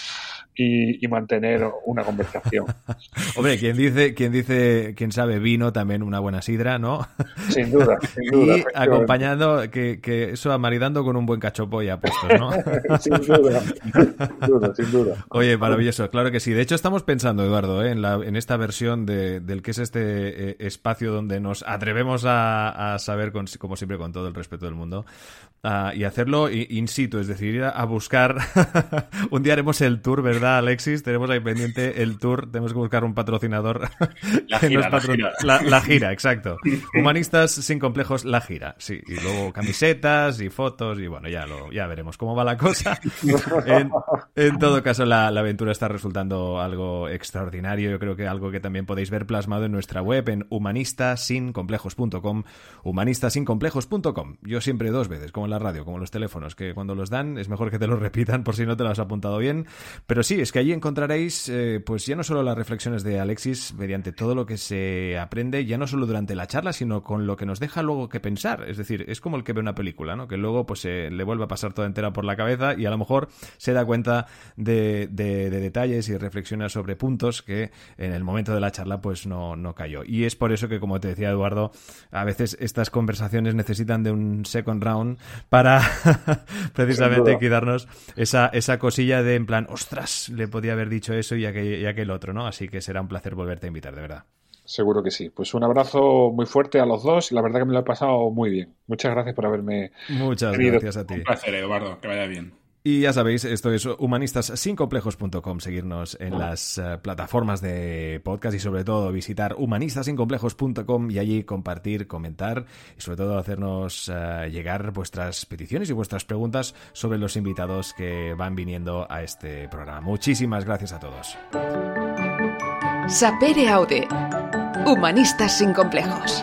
y, mantener una conversación. Hombre, quien dice, quien dice, quien sabe vino, también una buena sidra, ¿no? Sin duda, sin duda. Y acompañando, que, que eso maridando con un buen cachopo ya puesto, ¿no? sin duda, sin duda, sin duda. Oye, maravilloso, claro que sí. De hecho, estamos pensando, Eduardo, ¿eh? en, la, en esta versión de, del que es este eh, espacio donde nos atrevemos a, a saber, como siempre, con todo el respeto del mundo, y hacerlo in situ, es decir, ir a, buscar. un día haremos el tour, ¿verdad, Alexis? Tenemos ahí pendiente el tour, tenemos que buscar un patrocinador. La gira, la, gira. exacto. Humanistas sin complejos, la gira, sí. Y luego camisetas y fotos y bueno, ya, lo, ya veremos cómo va la cosa. En, todo caso, la, aventura está resultando algo extraordinario. Yo creo que algo que también podéis ver plasmado en nuestra web en humanistasincomplejos.com humanistasincomplejos.com. Yo siempre dos veces, como la radio, como los teléfonos, que cuando los dan es mejor que te lo repitan por si no te lo has apuntado bien. Pero sí, es que allí encontraréis, eh, pues ya no solo las reflexiones de Alexis mediante todo lo que se aprende, ya no solo durante la charla, sino con lo que nos deja luego que pensar. Es decir, es como el que ve una película, ¿no? Que luego pues le vuelve a pasar toda entera por la cabeza y a lo mejor se da cuenta de, detalles y reflexiona sobre puntos que en el momento de la charla pues no, no cayó. Y es por eso que, como te decía Eduardo, a veces estas conversaciones necesitan de un second round para, precisamente quitarnos esa, esa cosilla de en plan, ostras, le podía haber dicho eso y aquel, y aquel otro, ¿no? Así que será un placer volverte a invitar, de verdad. Seguro que sí. Pues un abrazo muy fuerte a los dos. La verdad que me lo he pasado muy bien. Muchas gracias por haberme. Muchas gracias a ti. Un placer, Eduardo. Que vaya bien. Y ya sabéis, esto es humanistas seguirnos en las uh, plataformas de podcast y sobre todo visitar humanistasincomplejos.com y allí compartir, comentar y sobre todo hacernos uh, llegar vuestras peticiones y vuestras preguntas sobre los invitados que van viniendo a este programa. Muchísimas gracias a todos. Sapere Aude. Humanistas sin complejos.